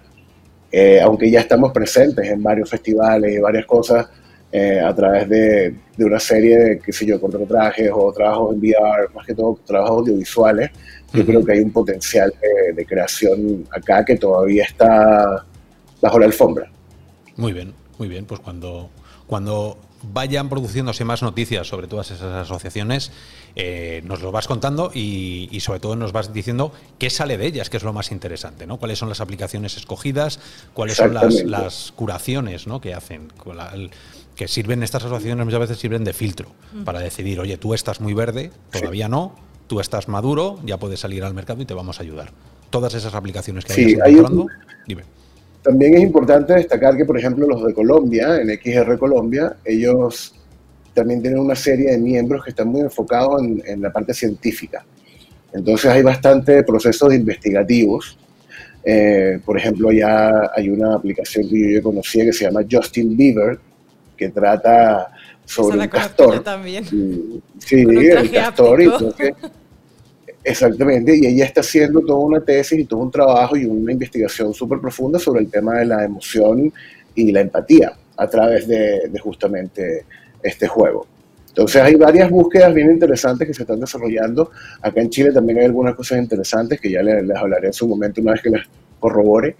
Speaker 3: Eh, aunque ya estamos presentes en varios festivales y varias cosas, eh, a través de, de, una serie de, qué sé yo, cortometrajes o trabajos en VR, más que todo trabajos audiovisuales, yo creo que hay un potencial de, creación acá que todavía está bajo la alfombra.
Speaker 1: Muy bien, muy bien. Pues cuando, cuando vayan produciéndose más noticias sobre todas esas asociaciones, eh, nos lo vas contando y, sobre todo nos vas diciendo qué sale de ellas, que es lo más interesante, ¿no? Cuáles son las aplicaciones escogidas, cuáles son las, las curaciones ¿no? que hacen. Que sirven, estas asociaciones muchas veces sirven de filtro para decidir, oye, tú estás muy verde, todavía no, tú estás maduro, ya puedes salir al mercado y te vamos a ayudar. Todas esas aplicaciones que
Speaker 3: sí, hay dime. También es importante destacar que, por ejemplo, los de Colombia, en XR Colombia, ellos también tienen una serie de miembros que están muy enfocados en, la parte científica. Entonces hay bastante procesos investigativos. Eh, por ejemplo, ya hay una aplicación que yo conocía que se llama Justin Bieber, que trata sobre un castor.
Speaker 2: También.
Speaker 3: Sí, el castor. Y exactamente, y ella está haciendo toda una tesis y todo un trabajo y una investigación súper profunda sobre el tema de la emoción y la empatía a través de, justamente este juego. Entonces hay varias búsquedas bien interesantes que se están desarrollando. Acá en Chile también hay algunas cosas interesantes que ya les, les hablaré en su momento una vez que las corrobore.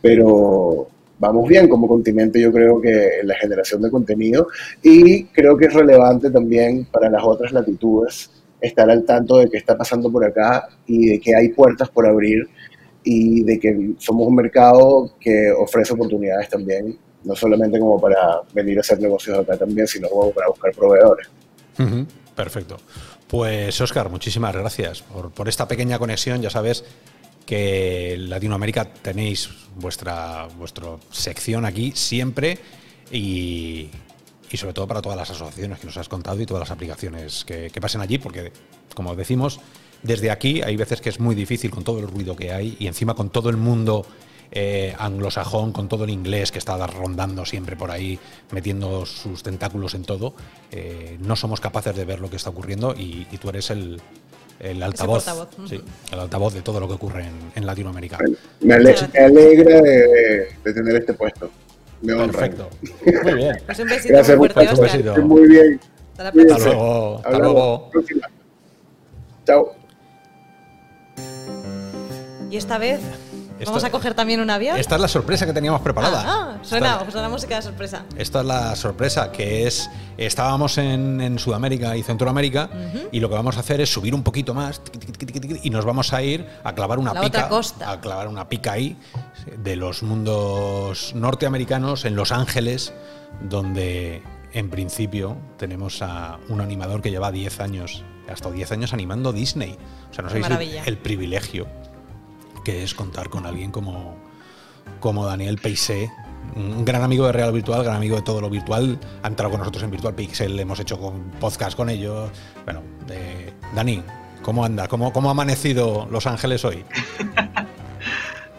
Speaker 3: Pero vamos bien como continente, yo creo que en la generación de contenido y creo que es relevante también para las otras latitudes estar al tanto de qué está pasando por acá y de que hay puertas por abrir y de que somos un mercado que ofrece oportunidades también, no solamente como para venir a hacer negocios acá también, sino como para buscar proveedores.
Speaker 1: Perfecto. Pues Oscar, muchísimas gracias por, esta pequeña conexión. Ya sabes que en Latinoamérica tenéis vuestra, vuestra sección aquí siempre y, sobre todo para todas las asociaciones que nos has contado y todas las aplicaciones que, pasen allí, porque como decimos, desde aquí hay veces que es muy difícil con todo el ruido que hay y encima con todo el mundo eh, anglosajón, con todo el inglés que está rondando siempre por ahí, metiendo sus tentáculos en todo, eh, no somos capaces de ver lo que está ocurriendo y tú eres el, el altavoz, sí, el altavoz de todo lo que ocurre en, Latinoamérica.
Speaker 3: me, alegra de, tener este puesto.
Speaker 1: Perfecto. Muy bien.
Speaker 2: Pues un besito Gracias, muy fuerte,
Speaker 3: un besito. Muy bien.
Speaker 1: Hasta, Hasta luego. Hasta luego.
Speaker 3: Chao.
Speaker 2: Y esta vez ¿Vamos a coger también un avión?
Speaker 1: Esta es la sorpresa que teníamos preparada.
Speaker 2: Ah, ah suena, suena música de sorpresa.
Speaker 1: Esta es la sorpresa, que es, estábamos en, Sudamérica y Centroamérica y lo que vamos a hacer es subir un poquito más y nos vamos a ir a clavar una pica. A clavar una pica ahí de los mundos norteamericanos en Los Ángeles, donde en principio tenemos a un animador que lleva 10 años, hasta 10 años animando Disney. O sea, no sabéis el, el privilegio que es contar con alguien como, como Daniel Peisé, un gran amigo de Real Virtual, gran amigo de todo lo virtual. Ha entrado con nosotros en Virtual Pixel, hemos hecho con podcast con ellos. Bueno, Dani, ¿cómo anda? ¿Cómo, ¿Cómo ha amanecido Los Ángeles hoy?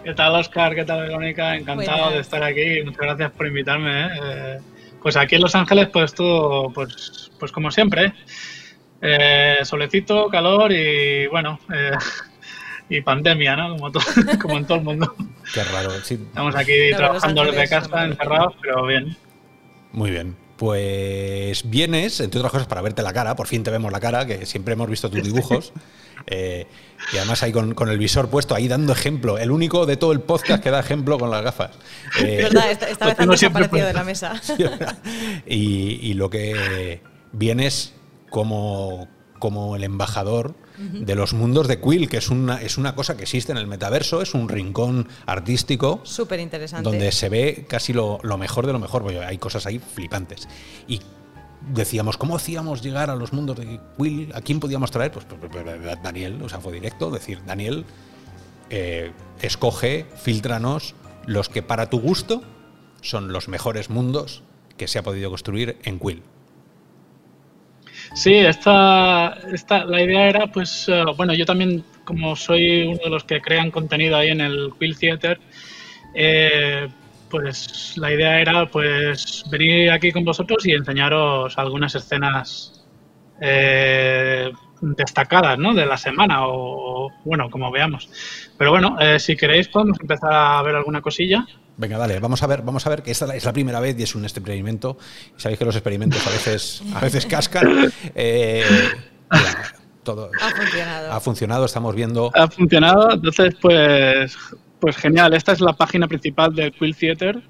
Speaker 4: ¿Qué tal, Oscar? ¿Qué tal, Verónica? Encantado de estar aquí. Muchas gracias por invitarme. ¿eh? Eh, pues aquí en Los Ángeles, pues todo, pues, pues como siempre. ¿eh? solecito, calor y bueno, y pandemia, ¿no? Como, como en todo el mundo.
Speaker 1: Qué raro. Sí.
Speaker 4: Estamos aquí trabajando desde casa, encerrados, pero bien.
Speaker 1: Muy bien. Pues vienes, entre otras cosas, para verte la cara, por fin te vemos la cara, que siempre hemos visto tus dibujos. Eh, y además ahí con, el visor puesto, ahí dando ejemplo, el único de todo el podcast que da ejemplo con las gafas.
Speaker 2: Eh, verdad, esta, vez han desaparecido de la mesa.
Speaker 1: y, y lo que vienes como como el embajador de los mundos de Quill, que es una, es una cosa que existe en el metaverso, es un rincón artístico.
Speaker 2: Súper interesante.
Speaker 1: Donde se ve casi lo, mejor de lo mejor, porque hay cosas ahí flipantes. Y decíamos, ¿cómo hacíamos llegar a los mundos de Quill? ¿A quién podíamos traer? Pues, pues, pues, pues Daniel, o sea, fue directo, decir, Daniel, eh, escoge, filtranos los que para tu gusto son los mejores mundos que se ha podido construir en Quill.
Speaker 4: Sí, esta, esta, la idea era, pues, eh, bueno, yo también, como soy uno de los que crean contenido ahí en el Quill Theater, eh, pues la idea era, pues, venir aquí con vosotros y enseñaros algunas escenas eh, destacadas, ¿no? De la semana o, bueno, como veamos. Pero bueno, si queréis podemos empezar a ver alguna cosilla.
Speaker 1: Venga, dale, vamos a ver, vamos a ver que esta es la primera vez y es un experimento. Y sabéis que los experimentos a veces, a veces cascan. Eh, todo
Speaker 2: ha funcionado.
Speaker 1: Ha funcionado, estamos viendo.
Speaker 4: Ha funcionado, entonces pues pues genial, esta es la página principal de Quill Theater.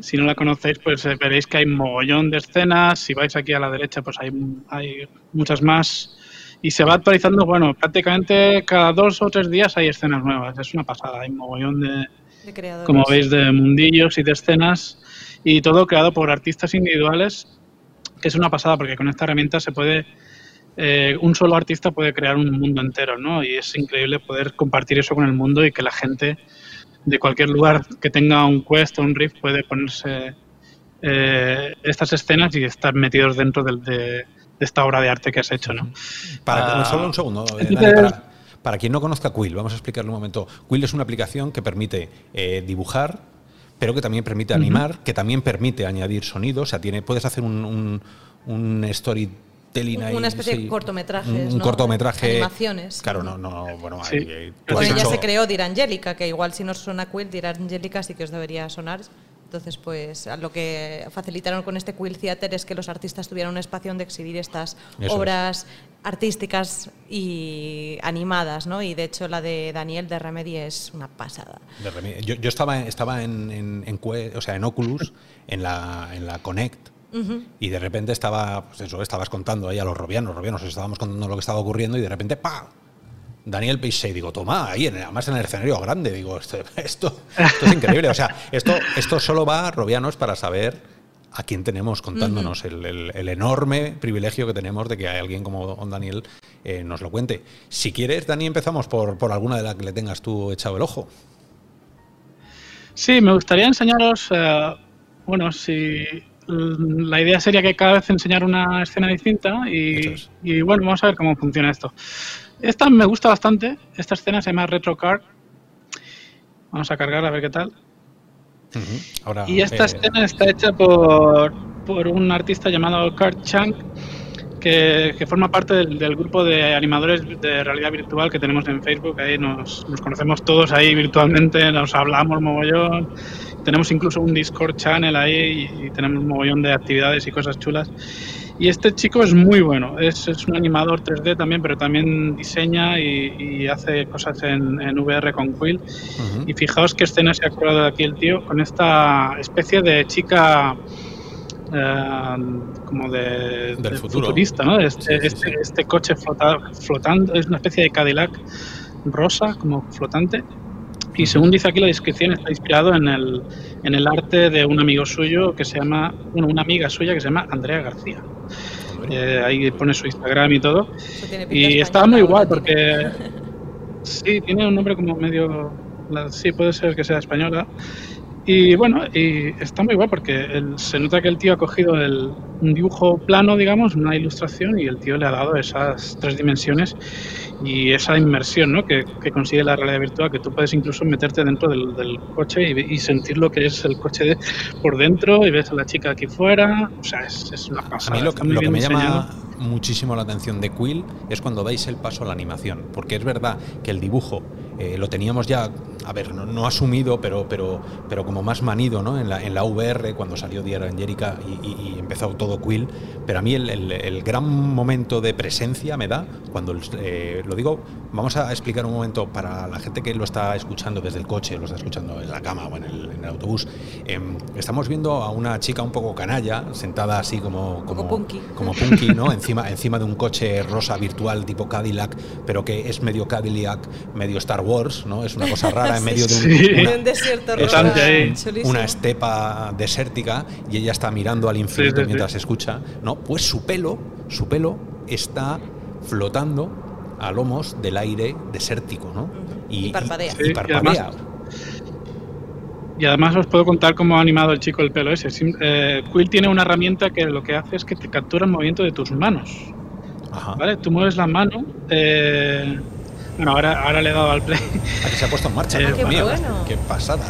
Speaker 4: Si no la conocéis, pues eh, veréis que hay un mogollón de escenas. Si vais aquí a la derecha, pues hay, hay muchas más. Y se va actualizando, bueno, prácticamente cada dos o tres días hay escenas nuevas. Es una pasada, hay un mogollón de, como veis, de mundillos y de escenas, y todo creado por artistas individuales, que es una pasada, porque con esta herramienta se puede, eh, un solo artista puede crear un mundo entero, ¿no? Y es increíble poder compartir eso con el mundo y que la gente de cualquier lugar que tenga un quest o un riff puede ponerse eh, estas escenas y estar metidos dentro de, esta obra de arte que has hecho, ¿no?
Speaker 1: Para, ah, solo un segundo, para quien no conozca Quill, vamos a explicarle un momento. Quill es una aplicación que permite eh, dibujar, pero que también permite animar, que también permite añadir sonido. O sea, tiene, puedes hacer un, un, storytelling ahí.
Speaker 2: Una especie de cortometrajes.
Speaker 1: Un, cortometraje.
Speaker 2: Animaciones.
Speaker 1: Claro, no, no, bueno,
Speaker 2: sí. ya se creó Dirangelica, que igual si no suena Quill, Dirangelica sí que os debería sonar. Entonces, pues lo que facilitaron con este Quill Theater es que los artistas tuvieran un espacio donde exhibir estas obras artísticas y animadas, ¿no? Y de hecho la de Daniel de Remedy es una pasada.
Speaker 1: yo, yo, estaba, estaba en, en, o sea, en Oculus, en la, en la Connect, y de repente estaba, pues eso, estabas contando ahí a los robianos, robianos, estábamos contando lo que estaba ocurriendo y de repente, ¡pa! Daniel Peixey, digo, toma, ahí, además en el escenario grande, digo, esto, esto, es increíble. O sea, esto, esto solo va, Robianos, para saber a quién tenemos contándonos el, enorme privilegio que tenemos de que hay alguien como Daniel eh, nos lo cuente. Si quieres, Dani, empezamos por, por alguna de las que le tengas tú echado el ojo.
Speaker 4: Sí, me gustaría enseñaros, eh, bueno, si la idea sería que cada vez enseñar una escena distinta y, y bueno, vamos a ver cómo funciona esto. Esta me gusta bastante. Esta escena se llama Retro Car. Vamos a cargar a ver qué tal. Y esta eh, escena está hecha por, por, un artista llamado Kurt Chang, que, que forma parte del, grupo de animadores de realidad virtual que tenemos en Facebook. Ahí nos, nos conocemos todos ahí virtualmente, nos hablamos mogollón. Tenemos incluso un Discord channel ahí y, y tenemos un mogollón de actividades y cosas chulas. Y este chico es muy bueno, es, es un animador 3D también, pero también diseña y, hace cosas en, en, VR con Quill. Y fijaos qué escena se ha curado aquí el tío con esta especie de chica eh, como de,
Speaker 1: Del futuro.
Speaker 4: futurista, ¿no? Este, este, este, coche flotando, es una especie de Cadillac rosa, como flotante. Y según dice aquí la descripción, está inspirado en el, en el arte de un amigo suyo que se llama, bueno, una amiga suya que se llama Andrea García. Eh, ahí pone su Instagram y todo. Y está muy guay porque sí, tiene un nombre como medio, sí, puede ser que sea española. Y bueno, y está muy guay porque se nota que el tío ha cogido el, un dibujo plano, digamos, una ilustración, y el tío le ha dado esas tres dimensiones y esa inmersión ¿no? que, consigue la realidad virtual, que tú puedes incluso meterte dentro del, coche y, sentir lo que es el coche de, por dentro y ves a la chica aquí fuera. O sea, es, una pasada.
Speaker 1: A mí lo, que me llama muchísimo la atención de Quill es cuando dais el paso a la animación, porque es verdad que el dibujo eh, lo teníamos ya a ver, no, asumido, pero, pero, pero como más manido ¿no? en, la, en la VR cuando salió Diario Angélica y, y, empezó todo Quill. Pero a mí el, gran momento de presencia me da cuando, eh, lo digo, vamos a explicar un momento para la gente que lo está escuchando desde el coche, lo está escuchando en la cama o en el, en el autobús. Em, estamos viendo a una chica un poco canalla, sentada así como...
Speaker 2: Como punky.
Speaker 1: Como punky, ¿no? encima, encima de un coche rosa virtual tipo Cadillac, pero que es medio Cadillac, medio Star Wars, ¿no? Es una cosa rara en medio de
Speaker 2: un, desierto
Speaker 1: una estepa desértica y ella está mirando al infinito mientras escucha, ¿no? Pues su pelo, su pelo está flotando a lomos del aire desértico, ¿no?
Speaker 2: Y, parpadea.
Speaker 4: Y además, os puedo contar cómo ha animado el chico el pelo ese. Eh, Quill tiene una herramienta que lo que hace es que te captura el movimiento de tus manos. ¿Vale? Tú mueves la mano. Eh, bueno, ahora, ahora le he dado al play.
Speaker 1: Aquí se ha puesto en marcha, eh, qué, qué pasada.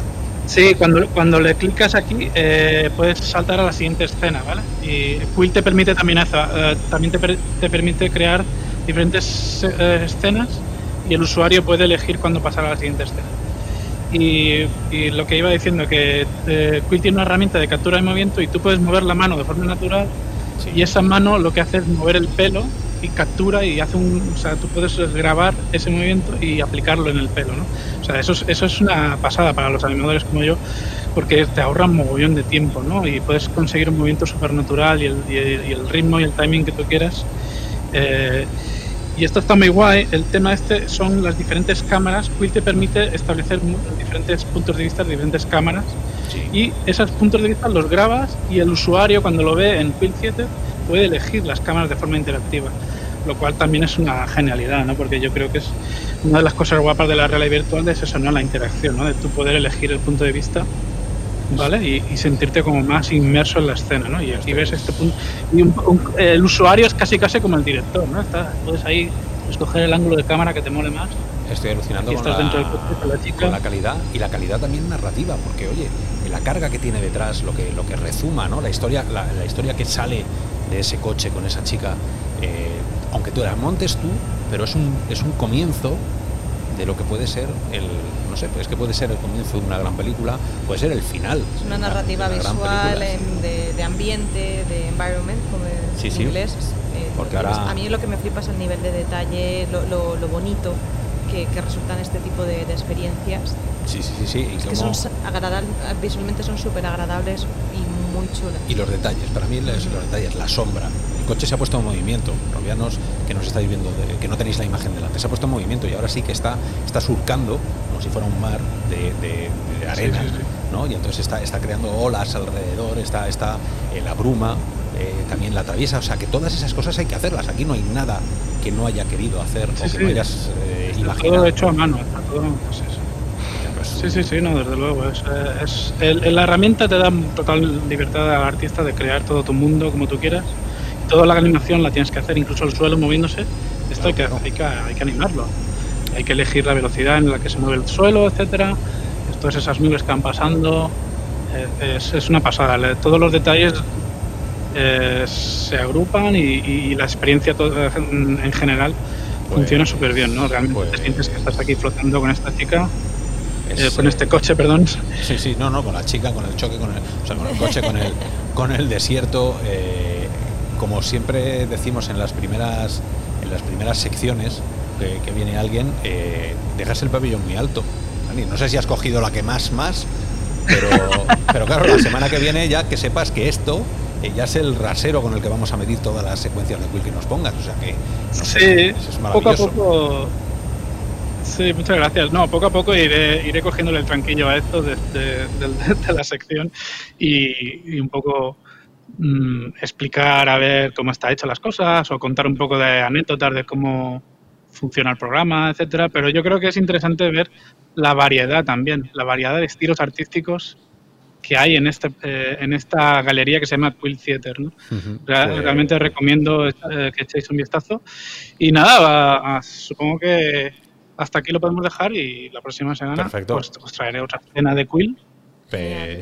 Speaker 4: Sí, cuando, cuando le clicas aquí eh, puedes saltar a la siguiente escena, ¿vale? Y Quill te permite también eh, también te, te, permite crear diferentes eh, escenas y el usuario puede elegir cuándo pasar a la siguiente escena. Y, y lo que iba diciendo, que Quill tiene una herramienta de captura de movimiento y tú puedes mover la mano de forma natural y esa mano lo que hace es mover el pelo y captura y hace un. O sea, tú puedes grabar ese movimiento y aplicarlo en el pelo, ¿no? O sea, eso es, eso es una pasada para los animadores como yo, porque te ahorra un mogollón de tiempo, ¿no? Y puedes conseguir un movimiento supernatural y el, y, el, ritmo y el timing que tú quieras. Eh, y esto está muy guay. El tema este son las diferentes cámaras. Quill te permite establecer diferentes puntos de vista de diferentes cámaras. Y esos puntos de vista los grabas y el usuario cuando lo ve en Quill 7 puede elegir las cámaras de forma interactiva lo cual también es una genialidad, ¿no? Porque yo creo que es una de las cosas guapas de la realidad virtual es eso, ¿no? La interacción, ¿no? De tú poder elegir el punto de vista, ¿vale? Y, sentirte como más inmerso en la escena, ¿no? Y aquí ves este punto. Y el usuario es casi casi como el director, ¿no? Está, puedes ahí escoger el ángulo de cámara que te mole más.
Speaker 1: Estoy alucinando con la, con, la, calidad y la calidad también narrativa, porque oye, la carga que tiene detrás, lo que, lo que rezuma, ¿no? La historia, la, la historia que sale de ese coche con esa chica, eh, aunque tú la montes tú, pero es un, es un comienzo de lo que puede ser el no sé es que puede ser el comienzo de una gran película puede ser el final
Speaker 2: es una narrativa visual de, ambiente de environment como en inglés. Eh, porque ahora a mí lo que me flipa es el nivel de detalle lo, lo, bonito que, que, resultan este tipo de, experiencias.
Speaker 1: Sí sí sí, sí.
Speaker 2: que son visualmente son súper agradables y muy
Speaker 1: y los detalles para mí los detalles la sombra el coche se ha puesto en movimiento. Robianos, que nos estáis viendo, que no tenéis la imagen delante, se ha puesto en movimiento y ahora sí que está, está surcando como si fuera un mar de, arena, ¿no? Y entonces está, está creando olas alrededor, está, está eh, la bruma, eh, también la atraviesa. O sea, que todas esas cosas hay que hacerlas. Aquí no hay nada que no haya querido hacer o que no hayas eh, imaginado.
Speaker 4: Todo hecho a mano, todo, pues Sí, sí, sí, no, desde luego. Es, la herramienta te da total libertad al artista de crear todo tu mundo como tú quieras toda la animación la tienes que hacer, incluso el suelo moviéndose, esto hay, que, hay, que, hay que animarlo. Hay que elegir la velocidad en la que se mueve el suelo, etcétera. Todas esas nubes que van pasando. Eh, es, una pasada. Todos los detalles eh, se agrupan y, la experiencia en, general pues funciona súper bien, ¿no? Realmente te pues sientes que estás aquí flotando con esta chica. Eh, con este coche, perdón.
Speaker 1: Sí, sí, no, no, con la chica, con el choque, con el, o sea, con el coche, con el, con el desierto. Eh, como siempre decimos en las primeras, en las primeras secciones que, viene alguien, eh, dejas el pabellón muy alto. No sé si has cogido la que más, más, pero, pero claro, la semana que viene ya que sepas que esto eh, ya es el rasero con el que vamos a medir todas las secuencias de Quill que nos pongas. O sea que,
Speaker 4: sí, poco a poco. Sí, muchas gracias. No, poco a poco iré, iré cogiéndole el tranquillo a esto de, la sección y, un poco Mm, explicar a ver cómo está hecha las cosas o contar un poco de anécdotas de cómo funciona el programa, etcétera. Pero yo creo que es interesante ver la variedad también, la variedad de estilos artísticos que hay en este eh, en esta galería que se llama Quill Theater. ¿no? Realmente recomiendo eh, que echéis un vistazo. Y nada, supongo que hasta aquí lo podemos dejar y la próxima semana pues, os traeré otra escena de Quill.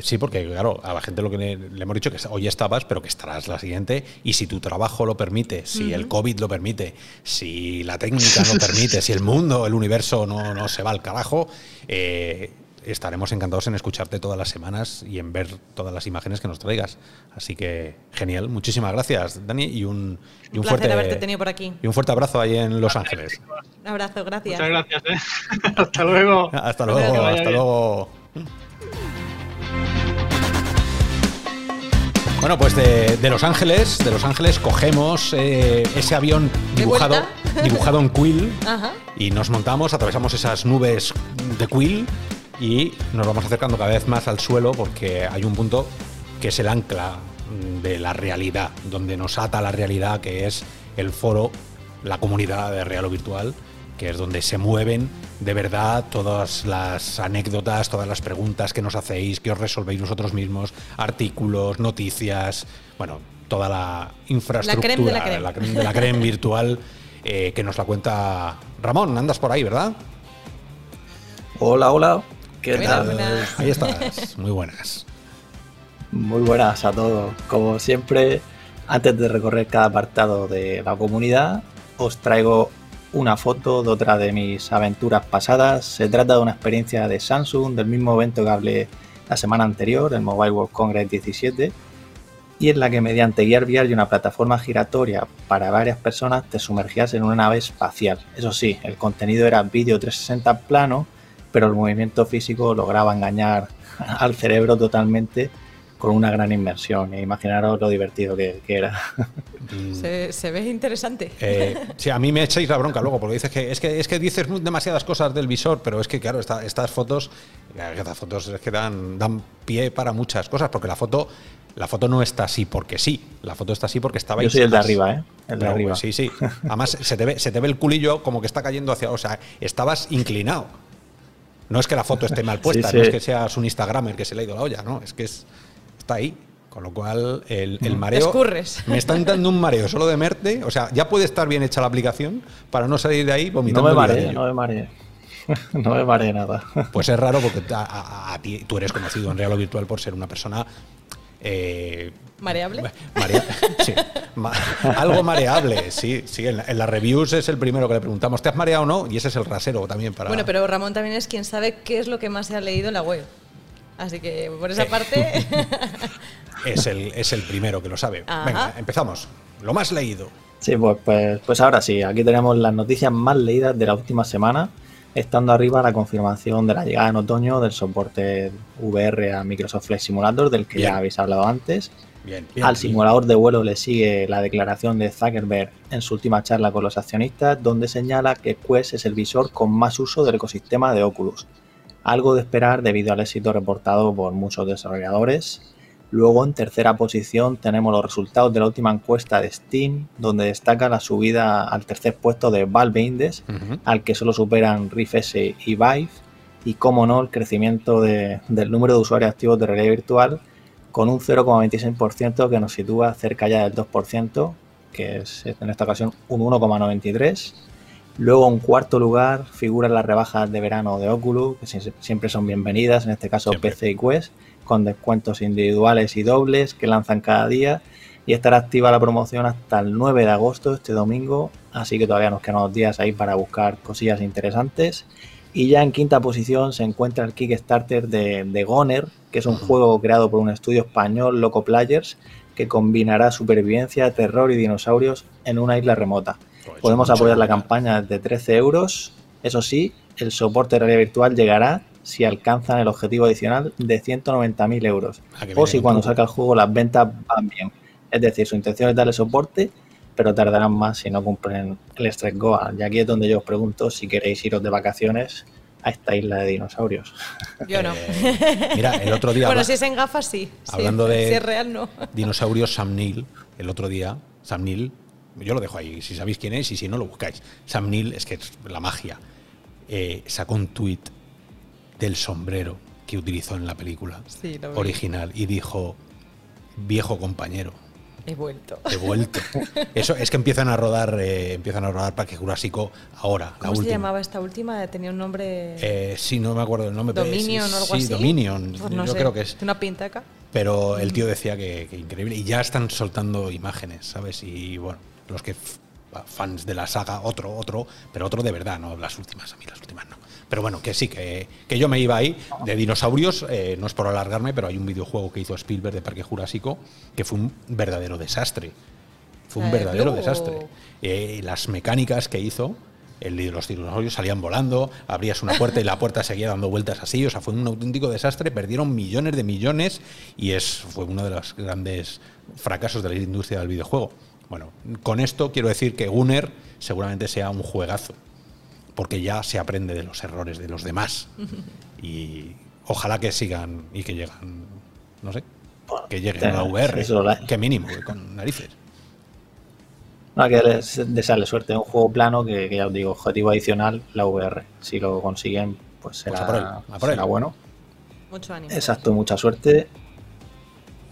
Speaker 1: Sí, porque claro, a la gente lo que le, hemos dicho que hoy estabas, pero que estarás la siguiente. Y si tu trabajo lo permite, si el COVID lo permite, si la técnica lo permite, si el mundo, el universo no, no se va al carajo, eh, estaremos encantados en escucharte todas las semanas y en ver todas las imágenes que nos traigas. Así que genial, muchísimas gracias, Dani, y un,
Speaker 2: y un,
Speaker 1: fuerte
Speaker 2: haberte tenido por aquí.
Speaker 1: Y un fuerte abrazo ahí en Los Ángeles.
Speaker 2: Un abrazo, gracias.
Speaker 4: Muchas gracias. ¿eh? hasta luego.
Speaker 1: Hasta luego, hasta luego. Bueno, pues de, Los Ángeles, de Los Ángeles cogemos eh, ese avión dibujado, dibujado en quill y nos montamos, atravesamos esas nubes de quill y nos vamos acercando cada vez más al suelo porque hay un punto que es el ancla de la realidad, donde nos ata la realidad, que es el foro, la comunidad de real o virtual, que es donde se mueven de verdad todas las anécdotas, todas las preguntas que nos hacéis, que os resolvéis vosotros mismos, artículos, noticias, bueno, toda la infraestructura
Speaker 2: de la creme,
Speaker 1: de la creme virtual eh, que nos la cuenta Ramón. Andas por ahí, ¿verdad?
Speaker 5: Hola, hola. ¿Qué tal?
Speaker 1: Ahí estás. Muy buenas.
Speaker 5: Muy buenas a todos. Como siempre, antes de recorrer cada apartado de la comunidad, os traigo una foto de otra de mis aventuras pasadas. Se trata de una experiencia de Samsung, del mismo evento que hablé la semana anterior, el Mobile World Congress 17, y en la que mediante Gear VR y una plataforma giratoria para varias personas te sumergías en una nave espacial. Eso sí, el contenido era vídeo 360 plano, pero el movimiento físico lograba engañar al cerebro totalmente con una gran inmersión. E imaginaros lo divertido que, era.
Speaker 2: Mm. Se, ve interesante.
Speaker 1: Eh, sí, a mí me echáis la bronca luego, porque dices que es que, es que dices demasiadas cosas del visor, pero es que, claro, estas fotos, estas fotos es que dan, dan pie para muchas cosas, porque la foto la foto no está así porque sí. La foto está así porque estaba
Speaker 5: Yo soy el de arriba, ¿eh? El de arriba.
Speaker 1: Sí, sí. Además, se te, ve, se te ve el culillo como que está cayendo hacia. O sea, estabas inclinado. No es que la foto esté mal puesta, no es que seas un Instagramer que se le ha ido la olla, no. Es que es, está ahí. Con lo cual, el, el mareo.
Speaker 2: Escurres.
Speaker 1: Me está entrando un mareo solo de merte. O sea, ya puede estar bien hecha la aplicación para no salir de ahí vomitando.
Speaker 5: No me mareé, no me mareé. No me mareé nada.
Speaker 1: Pues es raro porque a, ti, tú eres conocido en Real Virtual por ser una persona eh,
Speaker 2: ¿Mareable?
Speaker 1: sí, algo mareable, sí. sí en, las reviews es el primero que le preguntamos, ¿te has mareado o no? Y ese es el rasero también para...
Speaker 2: Bueno, pero Ramón también es quien sabe qué es lo que más se ha leído en la web. Así que por esa eh. parte...
Speaker 1: es, el, es el primero que lo sabe. Venga, empezamos. Lo más leído.
Speaker 5: Sí, pues, pues, pues ahora sí, aquí tenemos las noticias más leídas de la última semana estando arriba la confirmación de la llegada en otoño del soporte VR a Microsoft Flight Simulator, del que ya habéis hablado antes. Al simulador de vuelo le sigue la declaración de Zuckerberg en su última charla con los accionistas, donde señala que Quest es el visor con más uso del ecosistema de Oculus. Algo de esperar debido al éxito reportado por muchos desarrolladores Luego, en tercera posición, tenemos los resultados de la última encuesta de Steam, donde destaca la subida al tercer puesto de Valve Index, al que solo superan Rift S y Vive, y, como no, el crecimiento del número de usuarios activos de realidad virtual, con un 0,26% que nos sitúa cerca ya del 2%, que es en esta ocasión un 1,93%. Luego, en cuarto lugar, figuran las rebajas de verano de Oculus, que siempre son bienvenidas, en este caso PC y Quest con descuentos individuales y dobles que lanzan cada día y estará activa la promoción hasta el 9 de agosto, este domingo, así que todavía nos quedan unos días ahí para buscar cosillas interesantes. Y ya en quinta posición se encuentra el Kickstarter de, de Goner, que es un juego creado por un estudio español, Loco Players, que combinará supervivencia, terror y dinosaurios en una isla remota. Pues Podemos apoyar la campaña de 13 euros. Eso sí, el soporte de realidad virtual llegará si alcanzan el objetivo adicional de 190.000 euros. Ah, o si cuando saca el juego las ventas van bien. Es decir, su intención es darle soporte, pero tardarán más si no cumplen el Stretch Goal. Y aquí es donde yo os pregunto si queréis iros de vacaciones a esta isla de dinosaurios.
Speaker 2: Yo no.
Speaker 1: Eh, mira, el otro día.
Speaker 2: bueno, si es en gafas, sí.
Speaker 1: Hablando de.
Speaker 2: Si es real, no.
Speaker 1: Dinosaurios Sam Neill, el otro día, Sam Neill, yo lo dejo ahí, si sabéis quién es y si no lo buscáis. Sam Neill es que es la magia. Eh, sacó un tweet del sombrero que utilizó en la película original y dijo, viejo compañero,
Speaker 2: He vuelto.
Speaker 1: He vuelto. Eso es que empiezan a rodar, eh, empiezan a rodar Parque Jurásico ahora.
Speaker 2: ¿Cómo se llamaba esta última? Tenía un nombre.
Speaker 1: Eh, sí, no me acuerdo el nombre.
Speaker 2: Dominion o algo
Speaker 1: sí,
Speaker 2: así.
Speaker 1: Dominion.
Speaker 2: Pues no
Speaker 1: yo
Speaker 2: sé,
Speaker 1: creo que es.
Speaker 2: Una pintaca.
Speaker 1: Pero el tío decía que, que increíble. Y ya están soltando imágenes, ¿sabes? Y bueno, los que fans de la saga, otro, otro, pero otro de verdad, no las últimas, a mí las últimas no. Pero bueno, que sí, que, que yo me iba ahí. De dinosaurios, eh, no es por alargarme, pero hay un videojuego que hizo Spielberg de Parque Jurásico que fue un verdadero desastre. Fue un
Speaker 2: ¿La de
Speaker 1: verdadero
Speaker 2: Blue
Speaker 1: desastre. Eh, las mecánicas que hizo, el, de los dinosaurios salían volando, abrías una puerta y la puerta seguía dando vueltas así, o sea, fue un auténtico desastre, perdieron millones de millones y es, fue uno de los grandes fracasos de la industria del videojuego. Bueno, con esto quiero decir que Gunner seguramente sea un juegazo, porque ya se aprende de los errores de los demás y ojalá que sigan y que llegan, no sé, que lleguen a la VR,
Speaker 5: Eso la-
Speaker 1: que mínimo, con narices.
Speaker 5: No, que des- desearle suerte. Un juego plano que, que ya os digo, objetivo adicional, la VR. Si lo consiguen, pues será,
Speaker 1: a por él, a por
Speaker 5: será
Speaker 1: él.
Speaker 5: bueno.
Speaker 2: Mucho ánimo.
Speaker 5: Exacto, mucha suerte.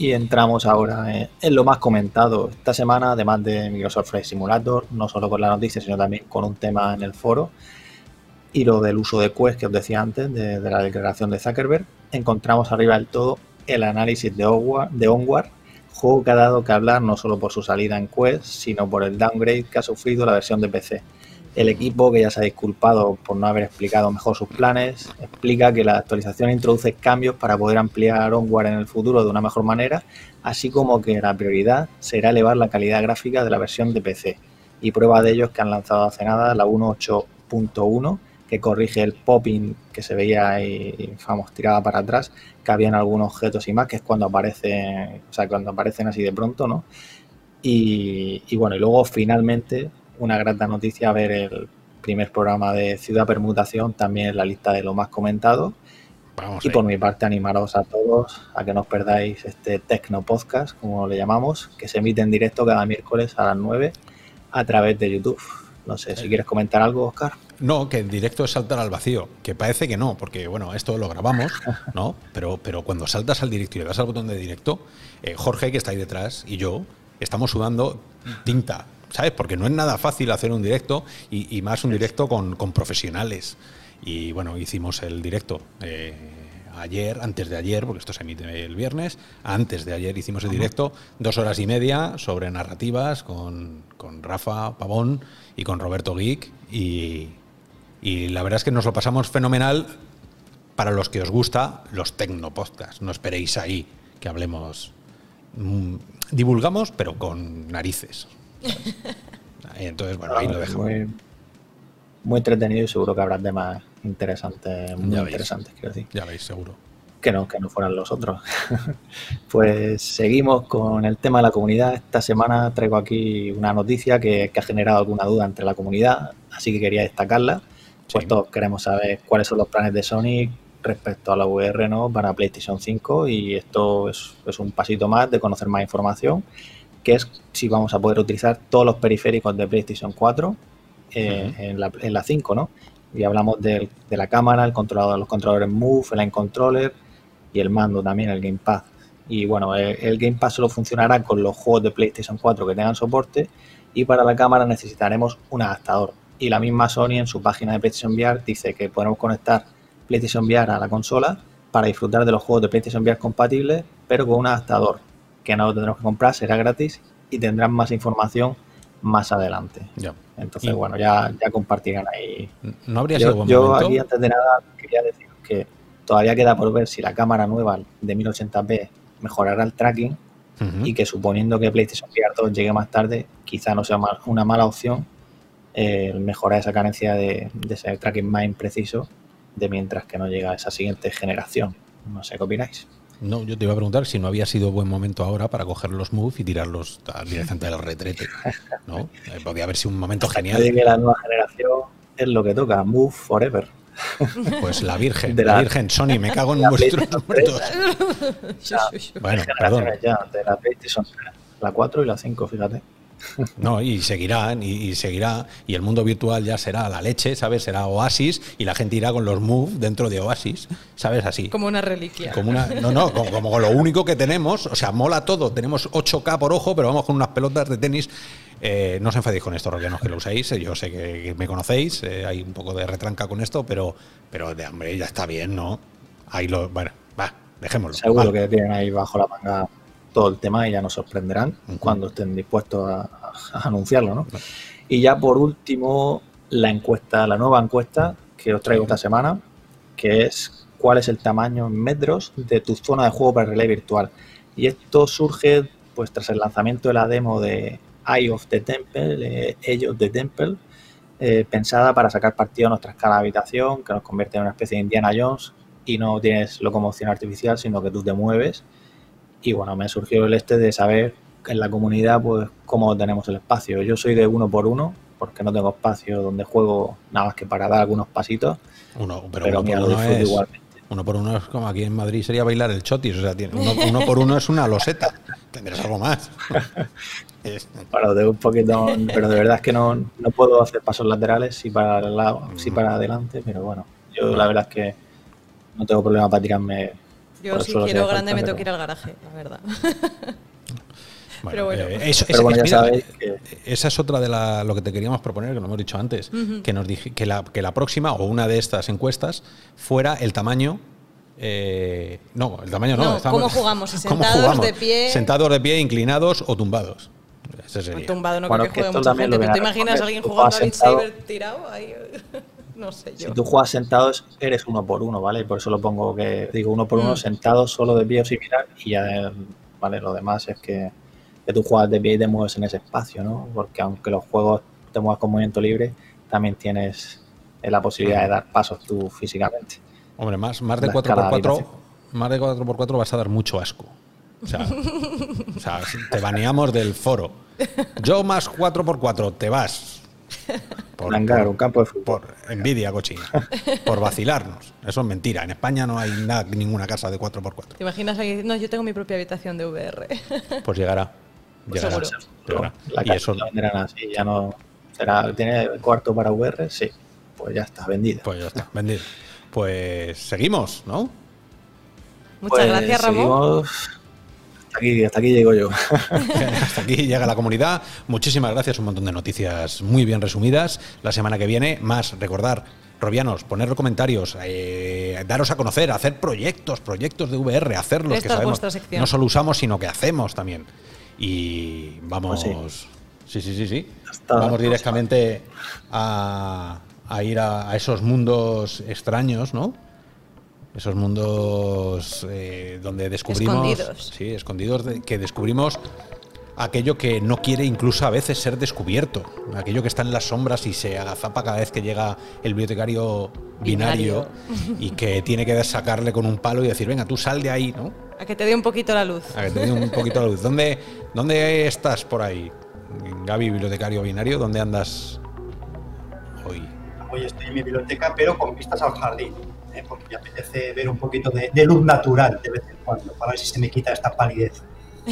Speaker 5: Y entramos ahora en, lo más comentado esta semana, además de Microsoft Flight Simulator, no solo con la noticia, sino también con un tema en el foro. Y lo del uso de Quest que os decía antes, de, de la declaración de Zuckerberg. Encontramos arriba del todo el análisis de Onward, de Onward, juego que ha dado que hablar no solo por su salida en Quest, sino por el downgrade que ha sufrido la versión de PC. El equipo, que ya se ha disculpado por no haber explicado mejor sus planes, explica que la actualización introduce cambios para poder ampliar Onward en el futuro de una mejor manera, así como que la prioridad será elevar la calidad gráfica de la versión de PC. Y prueba de ello es que han lanzado hace nada la 1.8.1, que corrige el popping que se veía ahí, vamos, tirada para atrás, que había en algunos objetos y más, que es cuando aparecen, o sea, cuando aparecen así de pronto, ¿no? Y, y bueno, y luego finalmente una grata noticia ver el primer programa de Ciudad Permutación también en la lista de lo más comentado.
Speaker 1: Vamos
Speaker 5: Y
Speaker 1: ahí.
Speaker 5: por mi parte animaros a todos a que no os perdáis este Tecno Podcast, como le llamamos, que se emite en directo cada miércoles a las 9 a través de YouTube. No sé si quieres comentar algo, Oscar.
Speaker 1: No, que en directo es saltar al vacío, que parece que no, porque bueno, esto lo grabamos, ¿no? Pero, pero cuando saltas al directo y le das al botón de directo, eh, Jorge, que está ahí detrás, y yo, estamos sudando tinta, ¿sabes? Porque no es nada fácil hacer un directo y, y más un directo con, con profesionales. Y bueno, hicimos el directo eh, ayer, antes de ayer, porque esto se emite el viernes, antes de ayer hicimos el directo, dos horas y media sobre narrativas con, con Rafa Pavón y con Roberto Geek y, y la verdad es que nos lo pasamos fenomenal para los que os gusta los tecnopodcasts. No esperéis ahí que hablemos. mm, divulgamos, pero con narices. Entonces, bueno, ahí lo dejamos.
Speaker 5: Muy, muy entretenido y seguro que habrá temas interesantes, muy
Speaker 1: Ya veis.
Speaker 5: interesantes, quiero decir.
Speaker 1: Ya veis, seguro.
Speaker 5: que no, que no fueran los otros. pues seguimos con el tema de la comunidad. Esta semana traigo aquí una noticia que, que ha generado alguna duda entre la comunidad, así que quería destacarla. Pues
Speaker 1: Sí.
Speaker 5: todos queremos saber cuáles son los planes de Sony respecto a la VR ¿no? para PlayStation 5 y esto es, es un pasito más de conocer más información, que es si vamos a poder utilizar todos los periféricos de PlayStation 4 eh, en, la, en la 5, ¿no? Y hablamos del- de, la cámara, el controlador, los controladores Move, el Line Controller y el mando también, el Gamepad. Y bueno, el, el Gamepad solo funcionará con los juegos de PlayStation 4 que tengan soporte y para la cámara necesitaremos un adaptador. Y la misma Sony en su página de PlayStation VR dice que podemos conectar PlayStation VR a la consola para disfrutar de los juegos de PlayStation VR compatibles, pero con un adaptador que no lo tendremos que comprar, será gratis y tendrán más información más adelante.
Speaker 1: Ya.
Speaker 5: Entonces,
Speaker 1: Y-
Speaker 5: bueno, ya, ya compartirán ahí.
Speaker 1: ¿No habría sido
Speaker 5: Yo,
Speaker 1: buen
Speaker 5: yo
Speaker 1: momento?
Speaker 5: aquí, antes de nada, quería decir que todavía queda por ver si la cámara nueva de 1080p mejorará el tracking y que suponiendo que PlayStation VR 2 llegue más tarde, quizá no sea mal- una mala opción eh, mejorar esa carencia de, de ese tracking más impreciso de mientras que no llega esa siguiente generación. No sé qué opináis.
Speaker 1: No, yo te iba a preguntar si no había sido buen momento ahora para coger los move y tirarlos directamente al retrete. ¿no? Eh, podía haber sido un momento genial.
Speaker 5: que la nueva generación es lo que toca, move forever.
Speaker 1: Pues la Virgen,
Speaker 5: De
Speaker 1: la,
Speaker 5: la-
Speaker 1: Virgen Sony, me cago en vuestros muertos. Bueno, perdón.
Speaker 5: ya, de la PlayStation 3, la 4 y la 5, fíjate.
Speaker 1: No, y seguirán, y, seguirá, y el mundo virtual ya será la leche, ¿sabes? Será Oasis, y la gente irá con los Move dentro de Oasis, ¿sabes? Así.
Speaker 2: Como una reliquia.
Speaker 1: Como una, no, no, como, lo único que tenemos, o sea, mola todo, tenemos 8K por ojo, pero vamos con unas pelotas de tenis. Eh, no os enfadéis con esto, rollanos que lo usáis, eh, yo sé que, me conocéis, eh, hay un poco de retranca con esto, pero, pero de hambre ya está bien, ¿no? Ahí lo, bueno, va, dejémoslo.
Speaker 5: Seguro que tienen ahí bajo la manga todo el tema y ya nos sorprenderán cuando estén dispuestos a, anunciarlo, ¿no? Y ya por último, la encuesta, la nueva encuesta que os traigo esta semana, que es cuál es el tamaño en metros de tu zona de juego para relay virtual. Y esto surge pues tras el lanzamiento de la demo de Eye of the Temple, eh, Eye of the Temple, eh, pensada para sacar partido a nuestra escala de habitación, que nos convierte en una especie de Indiana Jones y no tienes locomoción artificial, sino que tú te mueves y bueno, me surgió el este de saber en la comunidad pues cómo tenemos el espacio. Yo soy de uno por uno, porque no tengo espacio donde juego nada más que para dar algunos pasitos.
Speaker 1: Uno, pero, uno por uno es, igualmente. Uno por uno es como aquí en Madrid sería bailar el chotis, o sea, tiene, uno, por uno es una loseta. Tendrás algo más.
Speaker 5: Bueno, de un poquito, pero de verdad es que no, no puedo hacer pasos laterales, sí para el lado, sí mm. para adelante, pero bueno, yo la verdad es que no tengo problema para tirarme
Speaker 2: yo si quiero grande me tengo que ir al garaje, la verdad. pero bueno, eh,
Speaker 1: esa es otra de la, lo que te queríamos proponer, que no hemos dicho antes, que nos dije que la, que la próxima o una de estas encuestas fuera el tamaño eh, no, el tamaño no.
Speaker 2: ¿Cómo jugamos? ¿Sentados, de pie?
Speaker 1: Sentados de pie, inclinados o tumbados.
Speaker 2: Ese sería. Tumbado no creo que juegue mucha gente, pero te imaginas a alguien jugando a Beat Saber tirado ahí. No sé yo.
Speaker 5: Si tú juegas sentados, eres uno por uno, ¿vale? Por eso lo pongo que digo uno por uno, mm. sentado, solo de pie o similar, y ya, ¿vale? Lo demás es que, que, tú juegas de pie y te mueves en ese espacio, ¿no? Porque aunque los juegos te muevas con movimiento libre, también tienes la posibilidad de dar pasos tú físicamente.
Speaker 1: Hombre, más, más de 4x4, más de 4x4 vas a dar mucho asco. O sea, o sea, te baneamos del foro. Yo más 4x4, te vas.
Speaker 5: Por, un campo de
Speaker 1: Por envidia cochina. Por vacilarnos. Eso es mentira. En España no hay nada, ninguna casa de 4x4.
Speaker 2: ¿Te imaginas ahí? No, yo tengo mi propia habitación de VR.
Speaker 1: Pues llegará. Pues llegará.
Speaker 5: La y eso venderán así. Ya no. Será, ¿Tiene cuarto para VR? Sí. Pues ya está, vendido.
Speaker 1: Pues ya está, vendido. Pues seguimos, ¿no?
Speaker 2: Muchas pues gracias, Ramón.
Speaker 5: Hasta aquí, hasta aquí llego yo.
Speaker 1: hasta aquí llega la comunidad. Muchísimas gracias, un montón de noticias muy bien resumidas. La semana que viene, más recordar, Robianos, poner comentarios, eh, daros a conocer, hacer proyectos, proyectos de VR, hacerlos, que sabemos. No solo usamos, sino que hacemos también. Y vamos. Pues sí. sí, sí, sí, vamos directamente a, ir a esos mundos extraños, ¿no? Esos mundos eh, donde descubrimos.
Speaker 2: Escondidos.
Speaker 1: Sí, escondidos, que descubrimos aquello que no quiere incluso a veces ser descubierto, aquello que está en las sombras y se agazapa cada vez que llega el bibliotecario binario, y que tiene que sacarle con un palo y decir, venga, tú sal de ahí, ¿no?
Speaker 2: A que te dé un poquito la luz.
Speaker 1: A que te dé un poquito la luz. ¿Dónde, dónde estás por ahí, Gaby, bibliotecario binario? ¿Dónde andas hoy?
Speaker 6: Hoy estoy en mi biblioteca, pero con vistas al jardín. ¿Eh? porque me apetece ver un poquito de, luz natural de vez en cuando, para ver si se me quita esta palidez.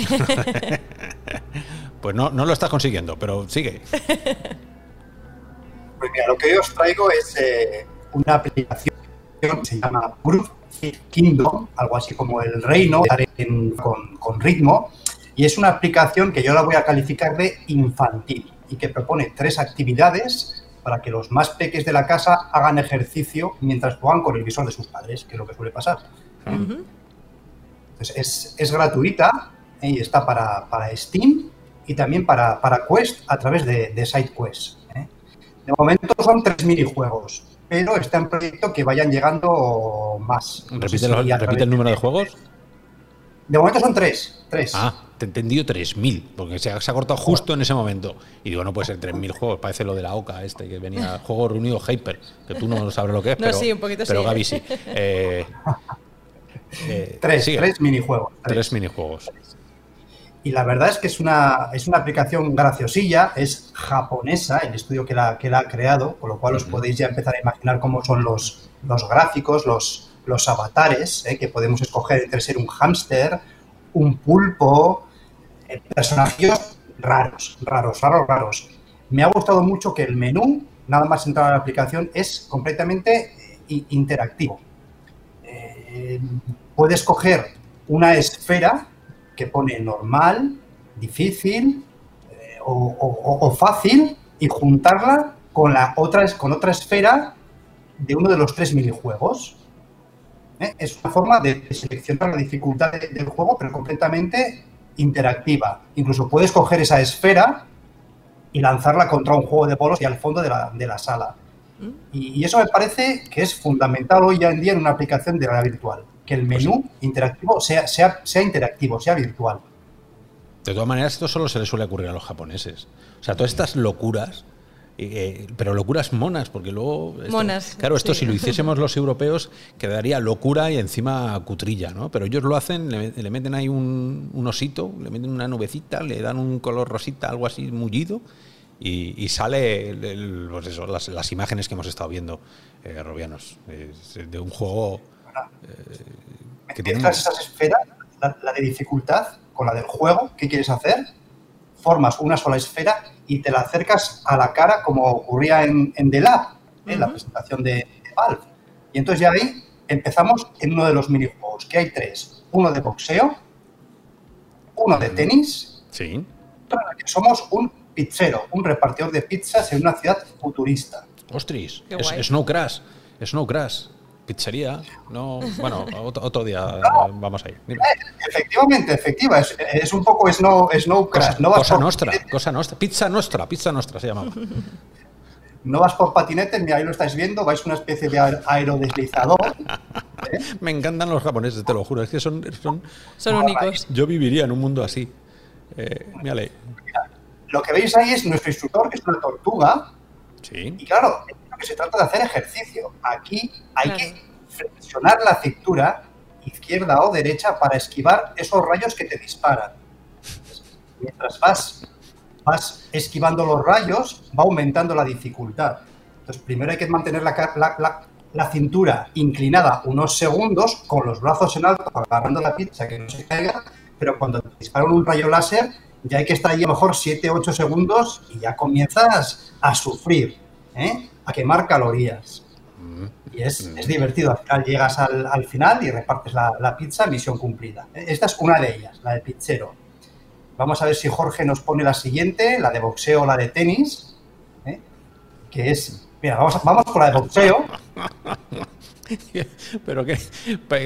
Speaker 1: pues no, no lo estás consiguiendo, pero sigue.
Speaker 6: Pues mira, lo que os traigo es eh, una aplicación que se llama Groove Kingdom, algo así como el reino con, con ritmo, y es una aplicación que yo la voy a calificar de infantil y que propone tres actividades para que los más peques de la casa hagan ejercicio mientras juegan con el visor de sus padres, que es lo que suele pasar. Entonces, es, gratuita ¿eh? y está para, Steam y también para, para, Quest a través de, de SideQuest. ¿eh? De momento son tres minijuegos, pero está en proyecto que vayan llegando más.
Speaker 1: ¿Repite, el número de juegos?
Speaker 6: De momento son tres. tres.
Speaker 1: Ah, te he entendido 3.000, porque se ha, cortado justo en ese momento. Y digo, no puede ser 3.000 juegos, parece lo de la OCA este, que venía juego reunido Hyper, que tú no sabes lo que es, pero,
Speaker 2: sí, un poquito
Speaker 1: pero Gaby sí. Eh,
Speaker 6: eh, tres, tres minijuegos.
Speaker 1: Tres. minijuegos.
Speaker 6: Y la verdad es que es una, es una aplicación graciosilla, es japonesa, el estudio que la, que la ha creado, con lo cual os podéis ya empezar a imaginar cómo son los, los gráficos, los, los avatares, ¿eh? que podemos escoger entre ser un hámster, un pulpo, eh, personajes raros, raros, raros, raros. Me ha gustado mucho que el menú, nada más entrar a la aplicación, es completamente eh, interactivo. Eh, puedes coger una esfera que pone normal, difícil eh, o, fácil y juntarla con, la otra, con otra esfera de uno de los tres minijuegos. Es una forma de seleccionar la dificultad del juego, pero completamente interactiva. Incluso puedes coger esa esfera y lanzarla contra un juego de bolos y al fondo de la, sala. Mm. Y, eso me parece que es fundamental hoy en día en una aplicación de realidad virtual, que el pues menú interactivo sea, sea, sea interactivo, sea virtual.
Speaker 1: De todas maneras, esto solo se le suele ocurrir a los japoneses. O sea, todas estas locuras eh, pero locuras monas, porque luego...
Speaker 2: monas.
Speaker 1: Claro, esto si lo hiciésemos los europeos quedaría locura y encima cutrilla, ¿no? Pero ellos lo hacen, le, meten ahí un, osito, le meten una nubecita, le dan un color rosita, algo así mullido, y, sale pues eso, las, imágenes que hemos estado viendo, eh, Robianos, de un juego
Speaker 6: eh, que tiene... esas esferas, la de dificultad, con la del juego, ¿qué quieres hacer? Formas una sola esfera y te la acercas a la cara como ocurría en, en The Lab, en la presentación de, Valve. Y entonces ya ahí empezamos en uno de los minijuegos, que hay tres. Uno de boxeo, uno de tenis,
Speaker 1: sí.
Speaker 6: otro en el que somos un pizzero, un repartidor de pizzas en una ciudad futurista.
Speaker 1: Ostras, es Snow Crash, Snow Crash pizzería, no, bueno, otro, día vamos a ir.
Speaker 6: Efectivamente, efectiva, es, un poco snow, snow crash.
Speaker 1: Cosa, no cosa nostra, cosa nostra, pizza nostra, pizza nostra se llamaba.
Speaker 6: No vas por patinete, ni ahí lo estáis viendo, vais una especie de aerodeslizador.
Speaker 1: ¿eh? Me encantan los japoneses, te lo juro, es que son...
Speaker 2: Son, son únicos.
Speaker 1: Yo viviría en un mundo así. Eh,
Speaker 6: Lo que veis ahí es nuestro instructor, que es una tortuga.
Speaker 1: Sí.
Speaker 6: Y claro, que se trata de hacer ejercicio. Aquí hay que flexionar la cintura izquierda o derecha para esquivar esos rayos que te disparan. Mientras vas, vas esquivando los rayos, va aumentando la dificultad. Entonces, primero hay que mantener la, la, cintura inclinada unos segundos, con los brazos en alto, agarrando la pizza que no se caiga, pero cuando te disparan un rayo láser, ya hay que estar ahí a lo mejor 7-8 segundos y ya comienzas a sufrir. ¿eh? A quemar calorías. Mm. Y es, es, divertido. Al final llegas al, al final y repartes la, la, pizza, misión cumplida. Esta es una de ellas, la de pizzero. Vamos a ver si Jorge nos pone la siguiente, la de boxeo o la de tenis. ¿eh? Que es. Mira, vamos, vamos con la de boxeo.
Speaker 1: Pero que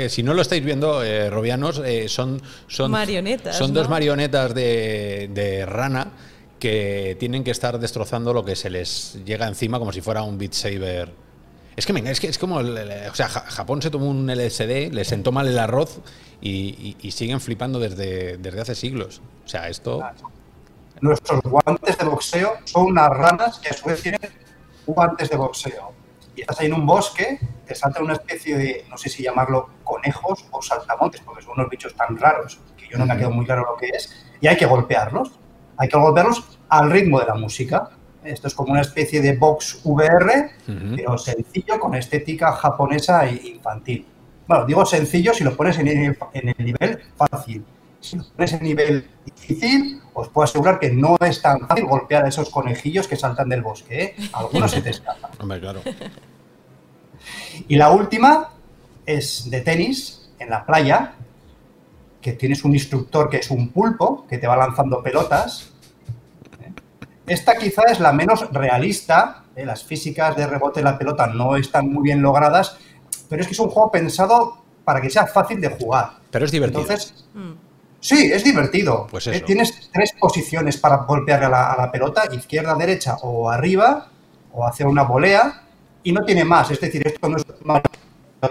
Speaker 1: si no lo estáis viendo, eh, Robianos, eh, son, son,
Speaker 2: marionetas,
Speaker 1: son dos marionetas de, de rana que tienen que estar destrozando lo que se les llega encima como si fuera un Beat Saber. Es que, es que es como, o sea, Japón se tomó un LSD, le sentó mal el arroz y, siguen flipando desde, desde hace siglos. O sea, esto...
Speaker 6: Nuestros guantes de boxeo son unas ranas que a su vez tienen guantes de boxeo. Y estás ahí en un bosque, te salta una especie de, no sé si llamarlo conejos o saltamontes, porque son unos bichos tan raros que yo no me ha quedado muy claro lo que es, y hay que golpearlos hay que volverlos al ritmo de la música. Esto es como una especie de box VR, pero sencillo, con estética japonesa e infantil. Bueno, digo sencillo si lo pones en el, nivel fácil. Si lo pones en nivel difícil, os puedo asegurar que no es tan fácil golpear a esos conejillos que saltan del bosque. ¿eh? Algunos se te escapan.
Speaker 1: Hombre, claro.
Speaker 6: Y la última es de tenis en la playa, que tienes un instructor que es un pulpo, que te va lanzando pelotas. Esta quizá es la menos realista, ¿eh? las físicas de rebote de la pelota no están muy bien logradas, pero es que es un juego pensado para que sea fácil de jugar.
Speaker 1: Pero es divertido.
Speaker 6: Entonces, sí, es divertido.
Speaker 1: Pues
Speaker 6: ¿Eh? Tienes tres posiciones para golpear a la, pelota, izquierda, derecha o arriba, o hacer una volea, y no tiene más. Es decir, esto no es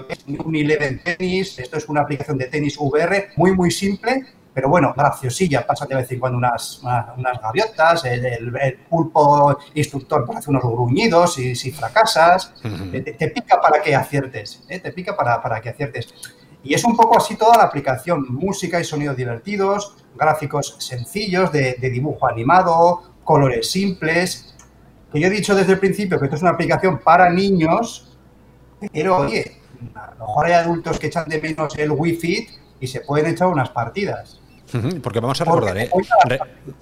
Speaker 6: es un Eleven Tennis, esto es una aplicación de tenis VR muy, muy simple, pero bueno, graciosilla, pasa de vez en cuando unas, unas, gaviotas, el, pulpo instructor hacer unos gruñidos y si fracasas, te, pica para que aciertes, ¿eh? te pica para, para que aciertes. Y es un poco así toda la aplicación, música y sonidos divertidos, gráficos sencillos de, de dibujo animado, colores simples, que yo he dicho desde el principio que esto es una aplicación para niños, pero oye, a lo mejor hay adultos que echan de menos el Wi-Fi y se pueden echar unas partidas.
Speaker 1: Porque vamos a recordar, ¿eh?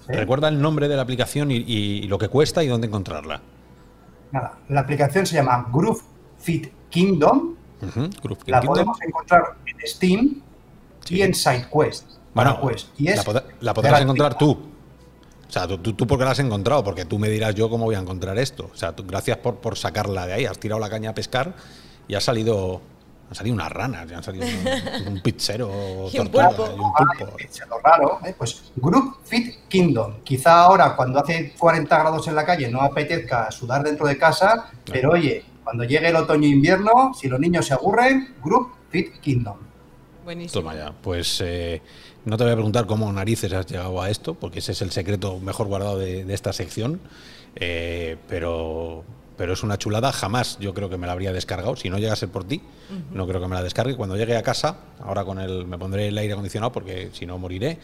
Speaker 1: recuerda el nombre de la aplicación y, lo que cuesta y dónde encontrarla.
Speaker 6: Nada, la aplicación se llama Groove Fit Kingdom. la podemos encontrar en Steam y en SideQuest.
Speaker 1: Bueno, y la, podrás encontrar tú. O sea, tú, tú, porque la has encontrado, porque tú me dirás yo cómo voy a encontrar esto. O sea, tú, gracias por, por sacarla de ahí. Has tirado la caña a pescar y ha salido han salido unas ranas, ya han salido un, pizzero
Speaker 2: y, un pulpo.
Speaker 6: y un pulpo. raro, ¿eh? pues Group Fit Kingdom. Quizá ahora, cuando hace 40 grados en la calle, no apetezca sudar dentro de casa, pero oye, cuando llegue el otoño e invierno, si los niños se aburren, Group Fit Kingdom.
Speaker 1: Buenísimo. Toma ya, pues eh, no te voy a preguntar cómo narices has llegado a esto, porque ese es el secreto mejor guardado de, esta sección, eh, pero pero es una chulada. Jamás yo creo que me la habría descargado. Si no llega a ser por ti, no creo que me la descargue. Cuando llegue a casa, ahora con el, me pondré el aire acondicionado porque si no moriré.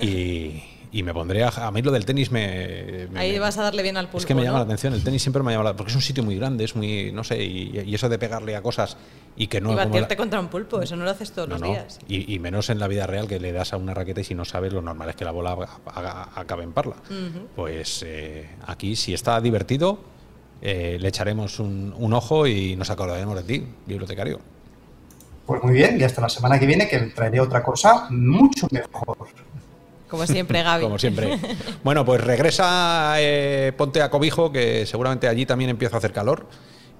Speaker 1: Y, me pondré a, mí lo del tenis me,
Speaker 2: Ahí vas a darle bien al pulpo.
Speaker 1: Es que me llama la atención. El tenis siempre me llama la porque es un sitio muy grande, es muy, no sé, y, eso de pegarle a cosas y que no.
Speaker 2: Y batirte contra un pulpo, eso no lo haces todos los días.
Speaker 1: Y, menos en la vida real que le das a una raqueta y si no sabes, lo normal es que la bola acabe en parla. Pues eh, aquí, si está divertido, eh, le echaremos un, ojo y nos acordaremos de ti, bibliotecario.
Speaker 6: Pues muy bien, y hasta la semana que viene que traeré otra cosa mucho mejor.
Speaker 2: Como siempre, Gaby.
Speaker 1: Como siempre. Bueno, pues regresa, eh, ponte a cobijo, que seguramente allí también empieza a hacer calor.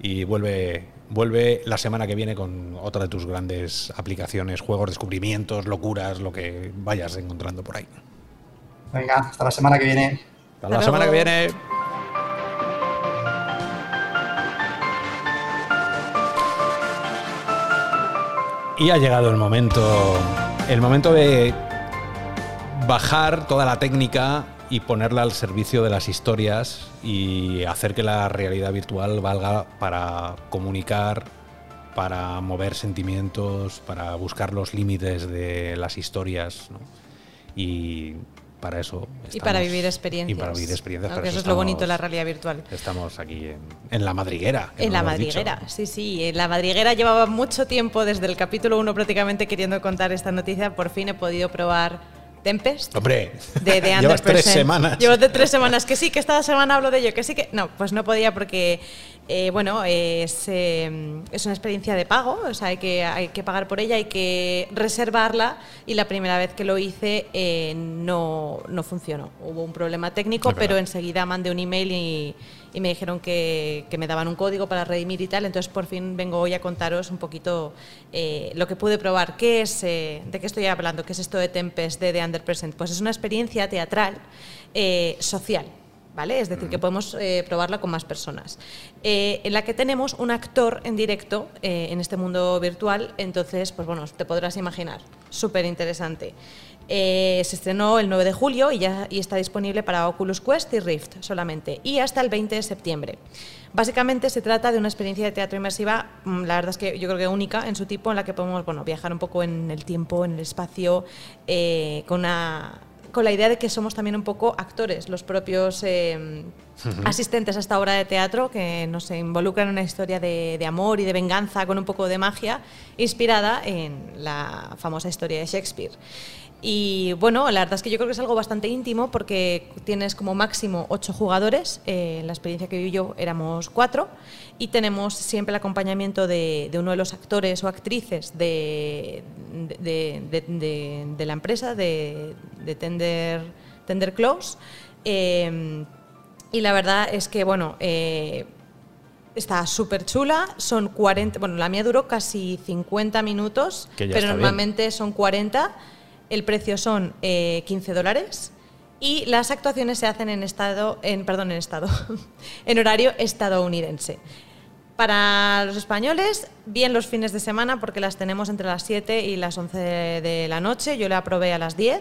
Speaker 1: Y vuelve, vuelve la semana que viene con otra de tus grandes aplicaciones, juegos, descubrimientos, locuras, lo que vayas encontrando por ahí.
Speaker 6: Venga, hasta la semana que viene.
Speaker 1: Hasta, la semana que viene. Y ha llegado el momento, el momento de bajar toda la técnica y ponerla al servicio de las historias y hacer que la realidad virtual valga para comunicar, para mover sentimientos, para buscar los límites de las historias. Y para eso.
Speaker 2: y para vivir experiencias.
Speaker 1: Y para vivir experiencias.
Speaker 2: eso, es lo bonito de la realidad virtual.
Speaker 1: Estamos aquí en, la madriguera.
Speaker 2: En la madriguera, sí, sí. En la madriguera llevaba mucho tiempo, desde el capítulo 1 prácticamente, queriendo contar esta noticia. Por fin he podido probar Tempest.
Speaker 1: Hombre,
Speaker 2: de, de
Speaker 1: llevas tres semanas.
Speaker 2: Llevo de tres semanas. Que sí, que esta semana hablo de ello. Que sí, que. No, pues no podía porque eh, bueno, es, eh, es, una experiencia de pago, o sea, hay que, hay que pagar por ella, hay que reservarla y la primera vez que lo hice eh, no, no, funcionó. Hubo un problema técnico, pero enseguida mandé un email y, y me dijeron que, que, me daban un código para redimir y tal, entonces por fin vengo hoy a contaros un poquito lo que pude probar. ¿Qué es, ¿De qué estoy hablando? ¿Qué es esto de Tempest, de The Under Present? Pues es una experiencia teatral social es decir, que podemos eh, probarla con más personas. Eh, en la que tenemos un actor en directo eh, en este mundo virtual, entonces, pues bueno, te podrás imaginar, súper interesante. Se estrenó el 9 de julio y ya y está disponible para Oculus Quest y Rift solamente, y hasta el 20 de septiembre. Básicamente se trata de una experiencia de teatro inmersiva, mm, la verdad es que yo creo que única en su tipo, en la que podemos bueno, viajar un poco en el tiempo, en el espacio, con una con la idea de que somos también un poco actores, los propios eh, asistentes a esta obra de teatro que nos involucran en una historia de, amor y de venganza con un poco de magia, inspirada en la famosa historia de Shakespeare. Y bueno, la verdad es que yo creo que es algo bastante íntimo porque tienes como máximo ocho jugadores. Eh, en la experiencia que viví yo éramos cuatro y tenemos siempre el acompañamiento de, uno de los actores o actrices de, de, la empresa, de, Tender, Tender Close. Eh, y la verdad es que, bueno, eh, está súper chula. Son 40, bueno, la mía duró casi 50 minutos, pero normalmente son 40 el precio son 15 eh, dólares y las actuaciones se hacen en estado, en, perdón, en estado, en horario estadounidense. Para los españoles, bien los fines de semana porque las tenemos entre las 7 y las 11 de la noche. Yo la aprobé a las 10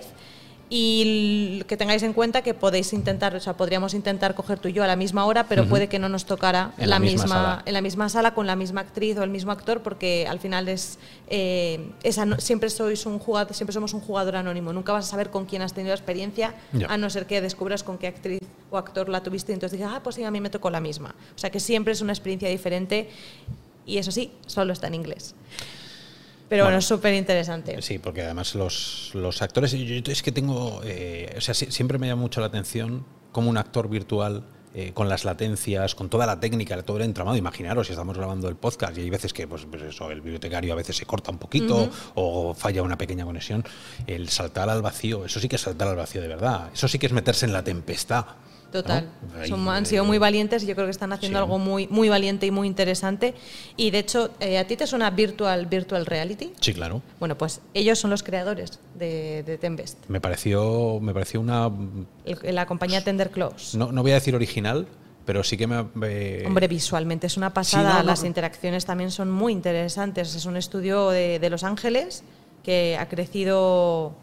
Speaker 2: y que tengáis en cuenta que podéis intentar, o sea, podríamos intentar coger tú y yo a la misma hora, pero puede que no nos tocara en la, misma, en la misma sala con la misma actriz o el mismo actor, porque al final es eh, siempre sois un jugador, siempre somos un jugador anónimo. Nunca vas a saber con quién has tenido la experiencia, a no ser que descubras con qué actriz o actor la tuviste y entonces digas, ah, pues sí, a mí me tocó la misma. O sea que siempre es una experiencia diferente y eso sí, solo está en inglés. Pero bueno, es súper interesante.
Speaker 1: Sí, porque además los, los actores, yo, es que tengo, eh, o sea, siempre me llama mucho la atención cómo un actor virtual eh, con las latencias, con toda la técnica, todo el entramado. Imaginaros si estamos grabando el podcast y hay veces que pues, pues eso, el bibliotecario a veces se corta un poquito o falla una pequeña conexión. El saltar al vacío, eso sí que es saltar al vacío de verdad. Eso sí que es meterse en la tempestad.
Speaker 2: Total. han sido muy valientes y yo creo que están haciendo algo muy, muy valiente y muy interesante. Y de hecho, eh, ¿a ti te suena Virtual, Virtual Reality?
Speaker 1: Sí, claro.
Speaker 2: Bueno, pues ellos son los creadores de, de Tembest.
Speaker 1: Me pareció, me pareció una...
Speaker 2: la compañía Tender Close.
Speaker 1: No, no voy a decir original, pero sí que me...
Speaker 2: Hombre, visualmente es una pasada. Las interacciones también son muy interesantes. Es un estudio de, de Los Ángeles que ha crecido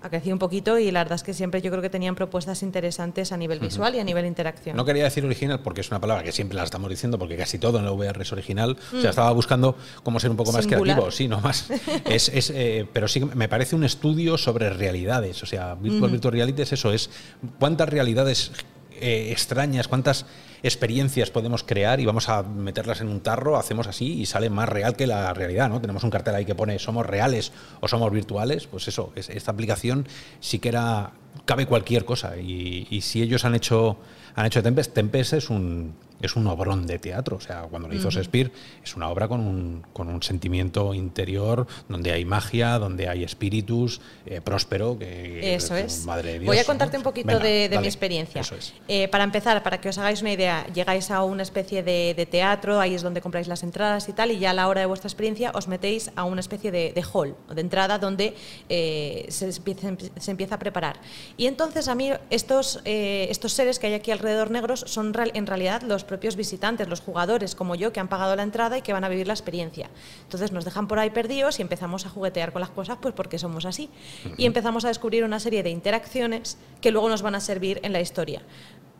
Speaker 2: ha crecido un poquito y la verdad es que siempre yo creo que tenían propuestas interesantes a nivel visual y a nivel interacción.
Speaker 1: No quería decir original porque es una palabra que siempre la estamos diciendo porque casi todo en la VR es original. O sea, mm. estaba buscando cómo ser un poco más creativo, sí, no más. es, es eh, pero sí me parece un estudio sobre realidades. O sea, Virtual, Virtual Reality es eso, es cuántas realidades eh, extrañas, cuántas experiencias podemos crear y vamos a meterlas en un tarro, hacemos así y sale más real que la realidad, ¿no? Tenemos un cartel ahí que pone somos reales o somos virtuales, pues eso, esta aplicación sí que era, cabe cualquier cosa y, y si ellos han hecho, han hecho Tempest, Tempest es un, es un obrón de teatro. O sea, cuando lo hizo Shakespeare, es una obra con un, con un sentimiento interior, donde hay magia, donde hay espíritus, eh, próspero. Que,
Speaker 2: Eso es.
Speaker 1: Madre de Dios,
Speaker 2: Voy a contarte un poquito de, mi experiencia.
Speaker 1: Eso es.
Speaker 2: Eh, para empezar, para que os hagáis una idea, llegáis a una especie de, teatro, ahí es donde compráis las entradas y tal, y ya a la hora de vuestra experiencia os metéis a una especie de, hall, de entrada, donde eh, se, empieza, se, empieza, a preparar. Y entonces a mí estos, estos seres que hay aquí alrededor negros son en realidad los propios visitantes, los jugadores como yo, que han pagado la entrada y que van a vivir la experiencia. Entonces nos dejan por ahí perdidos y empezamos a juguetear con las cosas, pues porque somos así. Y empezamos a descubrir una serie de interacciones que luego nos van a servir en la historia.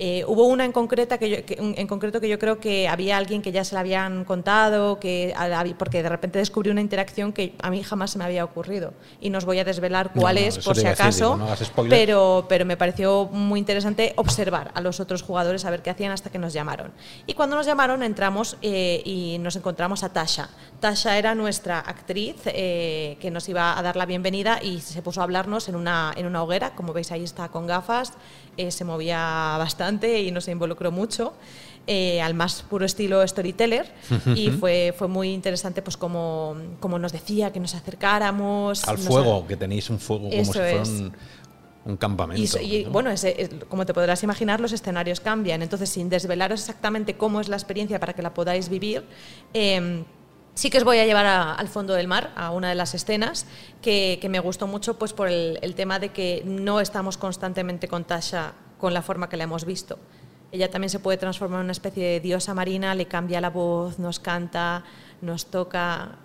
Speaker 2: Eh, hubo una en, concreta que, en concreto que yo creo que había alguien que ya se la habían contado, que, porque de repente descubrí una interacción que a mí jamás se me había ocurrido. Y no os voy a desvelar cuál es, por si acaso, pero, pero me pareció muy interesante observar a los otros jugadores, a ver qué hacían hasta que nos llamaron. Y cuando nos llamaron entramos eh, y nos encontramos a Tasha. Tasha era nuestra actriz eh, que nos iba a dar la bienvenida y se puso a hablarnos en una, en una hoguera, como veis ahí está con gafas, se movía bastante y nos involucró mucho. Eh, al más puro estilo storyteller y fue, fue muy interesante pues como, como nos decía que nos acercáramos.
Speaker 1: Al fuego, que tenéis un fuego como si fuera un, campamento.
Speaker 2: Y, bueno, como te podrás imaginar, los escenarios cambian. Entonces, sin desvelaros exactamente cómo es la experiencia para que la podáis vivir, em, Sí que os voy a llevar al fondo del mar, a una de las escenas, que, me gustó mucho pues, por el, el, tema de que no estamos constantemente con Tasha con la forma que la hemos visto. Ella también se puede transformar en una especie de diosa marina, le cambia la voz, nos canta, nos toca,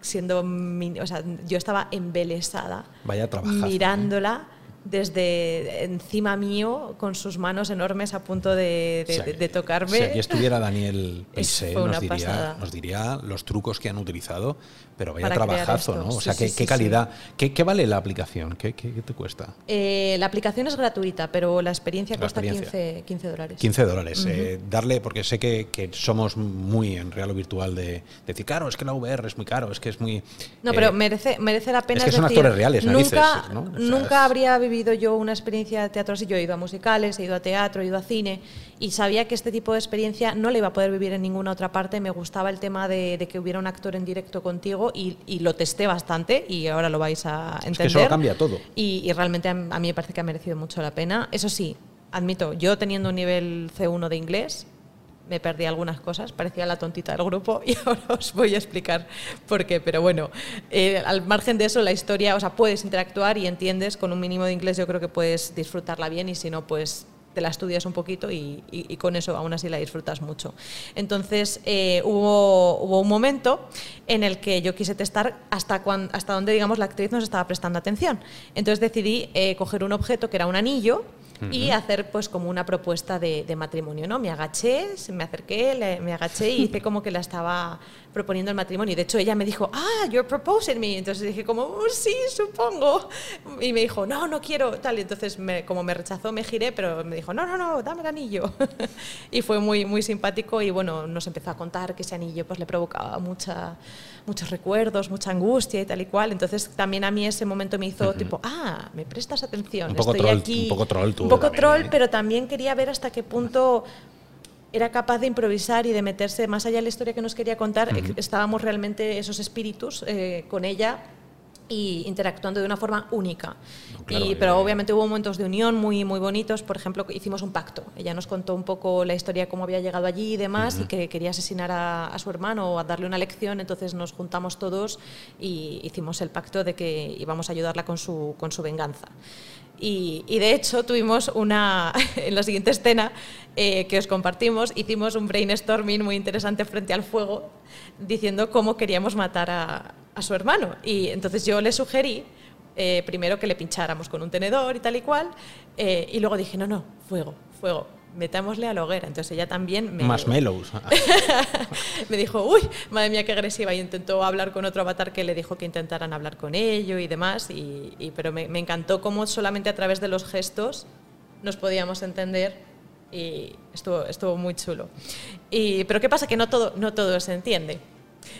Speaker 2: siendo... O sea, yo estaba embelesada
Speaker 1: Vaya
Speaker 2: mirándola desde encima mío con sus manos enormes a punto de, tocarme.
Speaker 1: Si aquí estuviera Daniel Pise, nos diría, nos diría, los trucos que han utilizado, pero vaya trabajazo, ¿no? O sea, qué, calidad. ¿Qué, vale la aplicación? ¿Qué, te cuesta?
Speaker 2: Eh, la aplicación es gratuita, pero la experiencia cuesta 15, 15, dólares.
Speaker 1: 15 dólares. Eh, darle, porque sé que, somos muy en real o virtual de, decir, claro, es que la VR es muy caro, es que es muy...
Speaker 2: No, pero eh, merece, merece la pena.
Speaker 1: Es que son actores reales,
Speaker 2: nunca, nunca habría vivido yo una experiencia de teatro así. Yo he ido a musicales, he ido a teatro, he ido a cine y sabía que este tipo de experiencia no le iba a poder vivir en ninguna otra parte. Me gustaba el tema de, que hubiera un actor en directo contigo y, lo testé bastante y ahora lo vais a entender.
Speaker 1: Es que eso cambia todo.
Speaker 2: Y, realmente a, a mí me parece que ha merecido mucho la pena. Eso sí, admito, yo teniendo un nivel C1 de inglés, me perdí algunas cosas, parecía la tontita del grupo y ahora os voy a explicar por qué. Pero bueno, eh, al margen de eso, la historia, o sea, puedes interactuar y entiendes, con un mínimo de inglés yo creo que puedes disfrutarla bien y si no, pues te la estudias un poquito y, con eso aún así la disfrutas mucho. Entonces eh, hubo, hubo, un momento en el que yo quise testar hasta, cuando, hasta dónde digamos, la actriz nos estaba prestando atención. Entonces decidí eh, coger un objeto que era un anillo y hacer pues como una propuesta de, matrimonio, ¿no? Me agaché, me acerqué, me agaché y hice como que la estaba proponiendo el matrimonio. De hecho, ella me dijo, ah, you're proposing me. Entonces dije como, oh, sí, supongo. Y me dijo, no, no quiero, tal. Y entonces, como me rechazó, me giré, pero me dijo, no, no, no, dame el anillo. y fue muy, muy simpático y bueno, nos empezó a contar que ese anillo pues le provocaba mucha, muchos recuerdos, mucha angustia y tal y cual. Entonces también a mí ese momento me hizo tipo, ah, me prestas atención,
Speaker 1: Un poco
Speaker 2: estoy
Speaker 1: troll,
Speaker 2: aquí.
Speaker 1: un poco troll tú
Speaker 2: Un poco
Speaker 1: también,
Speaker 2: troll,
Speaker 1: ¿eh?
Speaker 2: pero también quería ver hasta qué punto era capaz de improvisar y de meterse más allá de la historia que nos quería contar. Estábamos realmente esos espíritus eh, con ella y interactuando de una forma única.
Speaker 1: claro,
Speaker 2: y,
Speaker 1: eh,
Speaker 2: pero obviamente hubo momentos de unión muy, muy bonitos. Por ejemplo, hicimos un pacto. Ella nos contó un poco la historia de cómo había llegado allí y demás, y que quería asesinar a, a su hermano o a darle una lección. Entonces nos juntamos todos y hicimos el pacto de que íbamos a ayudarla con su, con su venganza. Y, de hecho tuvimos una, en la siguiente escena eh, que os compartimos, hicimos un brainstorming muy interesante frente al fuego diciendo cómo queríamos matar a, a su hermano. Y entonces yo le sugerí eh, primero que le pincháramos con un tenedor y tal y cual, eh, y luego dije, no, no, fuego, fuego, metámosle a la hoguera. Entonces ella también me,
Speaker 1: Marshmallows.
Speaker 2: me dijo, uy, madre mía, qué agresiva. Y intentó hablar con otro avatar que le dijo que intentaran hablar con ello y demás. Y, y- pero me, me encantó cómo solamente a través de los gestos nos podíamos entender y estuvo, estuvo muy chulo. Y, pero ¿qué pasa? Que no todo, no todo se entiende.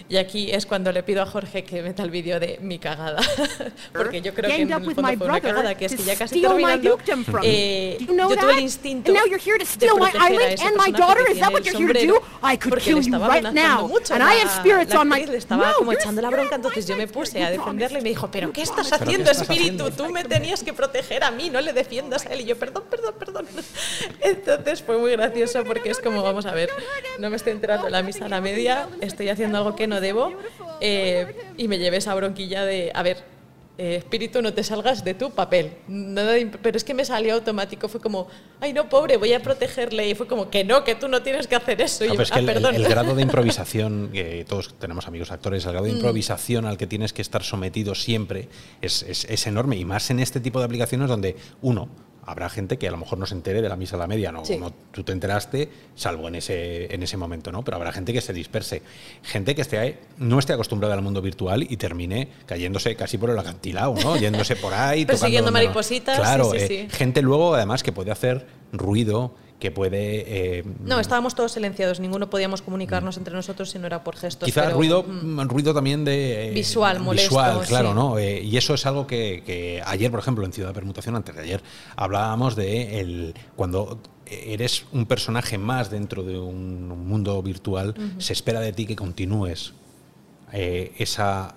Speaker 2: Y aquí es cuando le pido a Jorge que meta el vídeo de mi cagada. Porque yo creo que en el fondo fue una cagada, que es
Speaker 7: to
Speaker 2: que ya casi terminando, eh,
Speaker 7: Do you know
Speaker 2: yo tuve el instinto
Speaker 7: And now you're here to
Speaker 2: de
Speaker 7: steal my
Speaker 2: proteger a
Speaker 7: island
Speaker 2: ese
Speaker 7: and my
Speaker 2: personaje
Speaker 7: daughter?
Speaker 2: que
Speaker 7: Is that
Speaker 2: tiene
Speaker 7: what
Speaker 2: el
Speaker 7: you're here to do?
Speaker 2: sombrero,
Speaker 7: I could
Speaker 2: porque
Speaker 7: kill
Speaker 2: le
Speaker 7: you
Speaker 2: estaba
Speaker 7: right
Speaker 2: amenazando
Speaker 7: now.
Speaker 2: mucho
Speaker 7: And
Speaker 2: la-
Speaker 7: I have spirits
Speaker 2: la
Speaker 7: on my...
Speaker 2: actriz le estaba
Speaker 7: No,
Speaker 2: como echando la bronca, entonces yo me puse a defenderle y me dijo, pero ¿qué estás
Speaker 1: ¿Pero qué
Speaker 2: haciendo, espíritu? Tú me tenías que proteger a mí, no le defiendas a él. Y yo, perdón, perdón, perdón. Entonces fue muy gracioso porque es como, vamos a ver, no me estoy enterando en la misa a la media, estoy haciendo algo que no debo eh, y me llevé esa bronquilla de, a ver, eh, espíritu, no te salgas de tu papel. Nada de pero es que me salió automático, fue como, ay no, pobre, voy a protegerle. Y fue como, que no, que tú no tienes que hacer eso. Y
Speaker 1: pero es que
Speaker 2: "Ah,
Speaker 1: el, el-
Speaker 2: perdón".
Speaker 1: el grado de improvisación, que todos tenemos amigos actores, el
Speaker 2: Mm.
Speaker 1: grado de improvisación al que tienes que estar sometido siempre es, es- es enorme. Y más en este tipo de aplicaciones donde, uno, habrá gente que a lo mejor no se entere de la misa a la media, no,
Speaker 2: Sí.
Speaker 1: no tú te enteraste, salvo en ese, en ese momento, ¿no? Pero habrá gente que se disperse. Gente que esté, no esté acostumbrada al mundo virtual y termine cayéndose casi por el acantilado, ¿no? Yéndose por ahí.
Speaker 2: Persiguiendo maripositas,
Speaker 1: Claro,
Speaker 2: sí, sí,
Speaker 1: eh,
Speaker 2: sí.
Speaker 1: gente luego, además, que puede hacer ruido, que puede... eh,
Speaker 2: No, estábamos todos silenciados, ninguno podíamos comunicarnos entre nosotros si no era por gestos.
Speaker 1: Quizá
Speaker 2: pero,
Speaker 1: ruido,
Speaker 2: mm,
Speaker 1: ruido también de... eh,
Speaker 2: Visual, molesto,
Speaker 1: Visual, claro,
Speaker 2: sí.
Speaker 1: ¿no? Eh, y eso es algo que, que ayer, por ejemplo, en Ciudad de Permutación, antes de ayer, hablábamos de el, cuando eres un personaje más dentro de un mundo virtual, se espera de ti que continúes esa,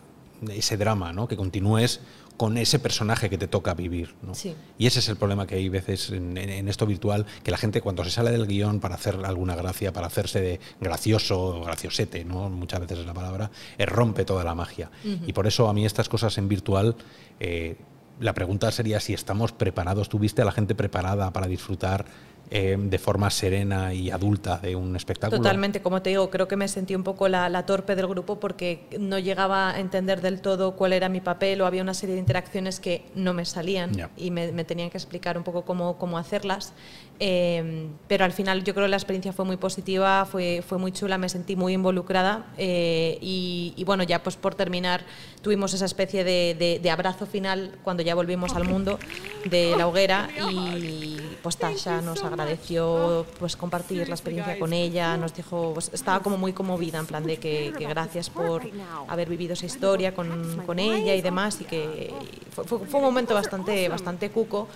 Speaker 1: ese drama, ¿no? Que continúes con ese personaje que te toca vivir. ¿no?
Speaker 2: Sí.
Speaker 1: Y ese es el problema que hay veces en, en- en esto virtual, que la gente cuando se sale del guion para hacer alguna gracia, para hacerse de gracioso o graciosete, ¿no? muchas veces es la palabra, eh, rompe toda la magia. Y por eso a mí estas cosas en virtual, eh, la pregunta sería si estamos preparados, ¿tuviste a la gente preparada para disfrutar eh, de forma serena y adulta de un espectáculo?
Speaker 2: Totalmente, como te digo, creo que me sentí un poco la, la torpe del grupo porque no llegaba a entender del todo cuál era mi papel o había una serie de interacciones que no me salían
Speaker 1: Ya.
Speaker 2: y me, me tenían que explicar un poco cómo, cómo hacerlas. Eh, pero al final yo creo que la experiencia fue muy positiva, fue, fue muy chula, me sentí muy involucrada eh, y, y bueno, ya pues por terminar tuvimos esa especie de, de- de abrazo final cuando ya volvimos al mundo de la hoguera y pues Tasha nos agradeció pues compartir la experiencia con ella, nos dijo, pues, estaba como muy conmovida en plan de que, que gracias por haber vivido esa historia con, con ella y demás y que fue, fue- fue un momento bastante, bastante cuco.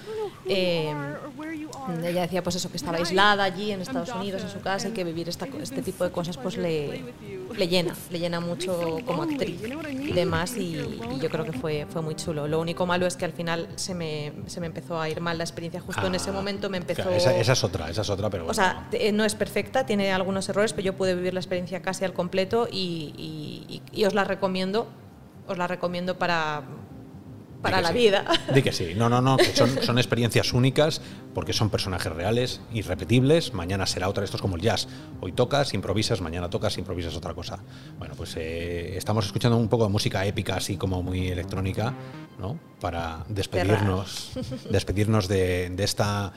Speaker 2: Eh, ella decía pues eso que estaba aislada allí en Estados Unidos en su casa y que vivir esta, este tipo de cosas pues le, le llena, le llena mucho como actriz y demás y, y yo creo que fue, fue muy chulo. Lo único malo es que al final se me, se me empezó a ir mal la experiencia, justo en ese
Speaker 1: Ah,
Speaker 2: momento me empezó...
Speaker 1: esa, esa es otra, esa es otra, pero
Speaker 2: O sea, te- no es perfecta, tiene algunos errores, pero yo pude vivir la experiencia casi al completo y, y- y- y os la recomiendo, os la recomiendo para, para la
Speaker 1: sí.
Speaker 2: vida.
Speaker 1: Di que sí. No, no, no, que son, son experiencias únicas porque son personajes reales, irrepetibles. Mañana será otra. Esto es como el jazz. Hoy tocas, improvisas, mañana tocas, improvisas otra cosa. Bueno, pues eh, estamos escuchando un poco de música épica, así como muy electrónica, ¿no? Para despedirnos, despedirnos de, de esta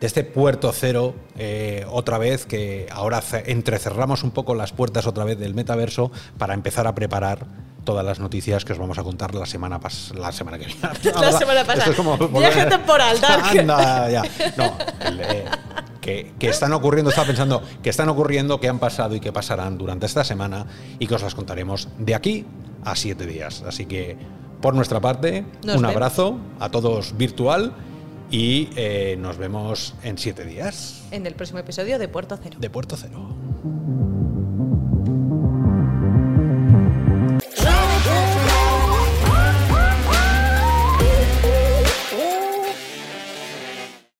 Speaker 1: de este puerto cero eh, otra vez, que ahora entrecerramos un poco las puertas otra vez del metaverso para empezar a preparar todas las noticias que os vamos a contar la semana pas la semana que viene.
Speaker 2: la semana pasada. Viaje temporal, Dark.
Speaker 1: Anda, ya. No, eh, que, que, están ocurriendo, estaba pensando, que están ocurriendo, que han pasado y que pasarán durante esta semana y que os las contaremos de aquí a siete días. Así que, por nuestra parte, un abrazo a todos virtual y eh, nos vemos en siete días.
Speaker 2: En el próximo episodio de Puerto Cero.
Speaker 1: De Puerto Cero.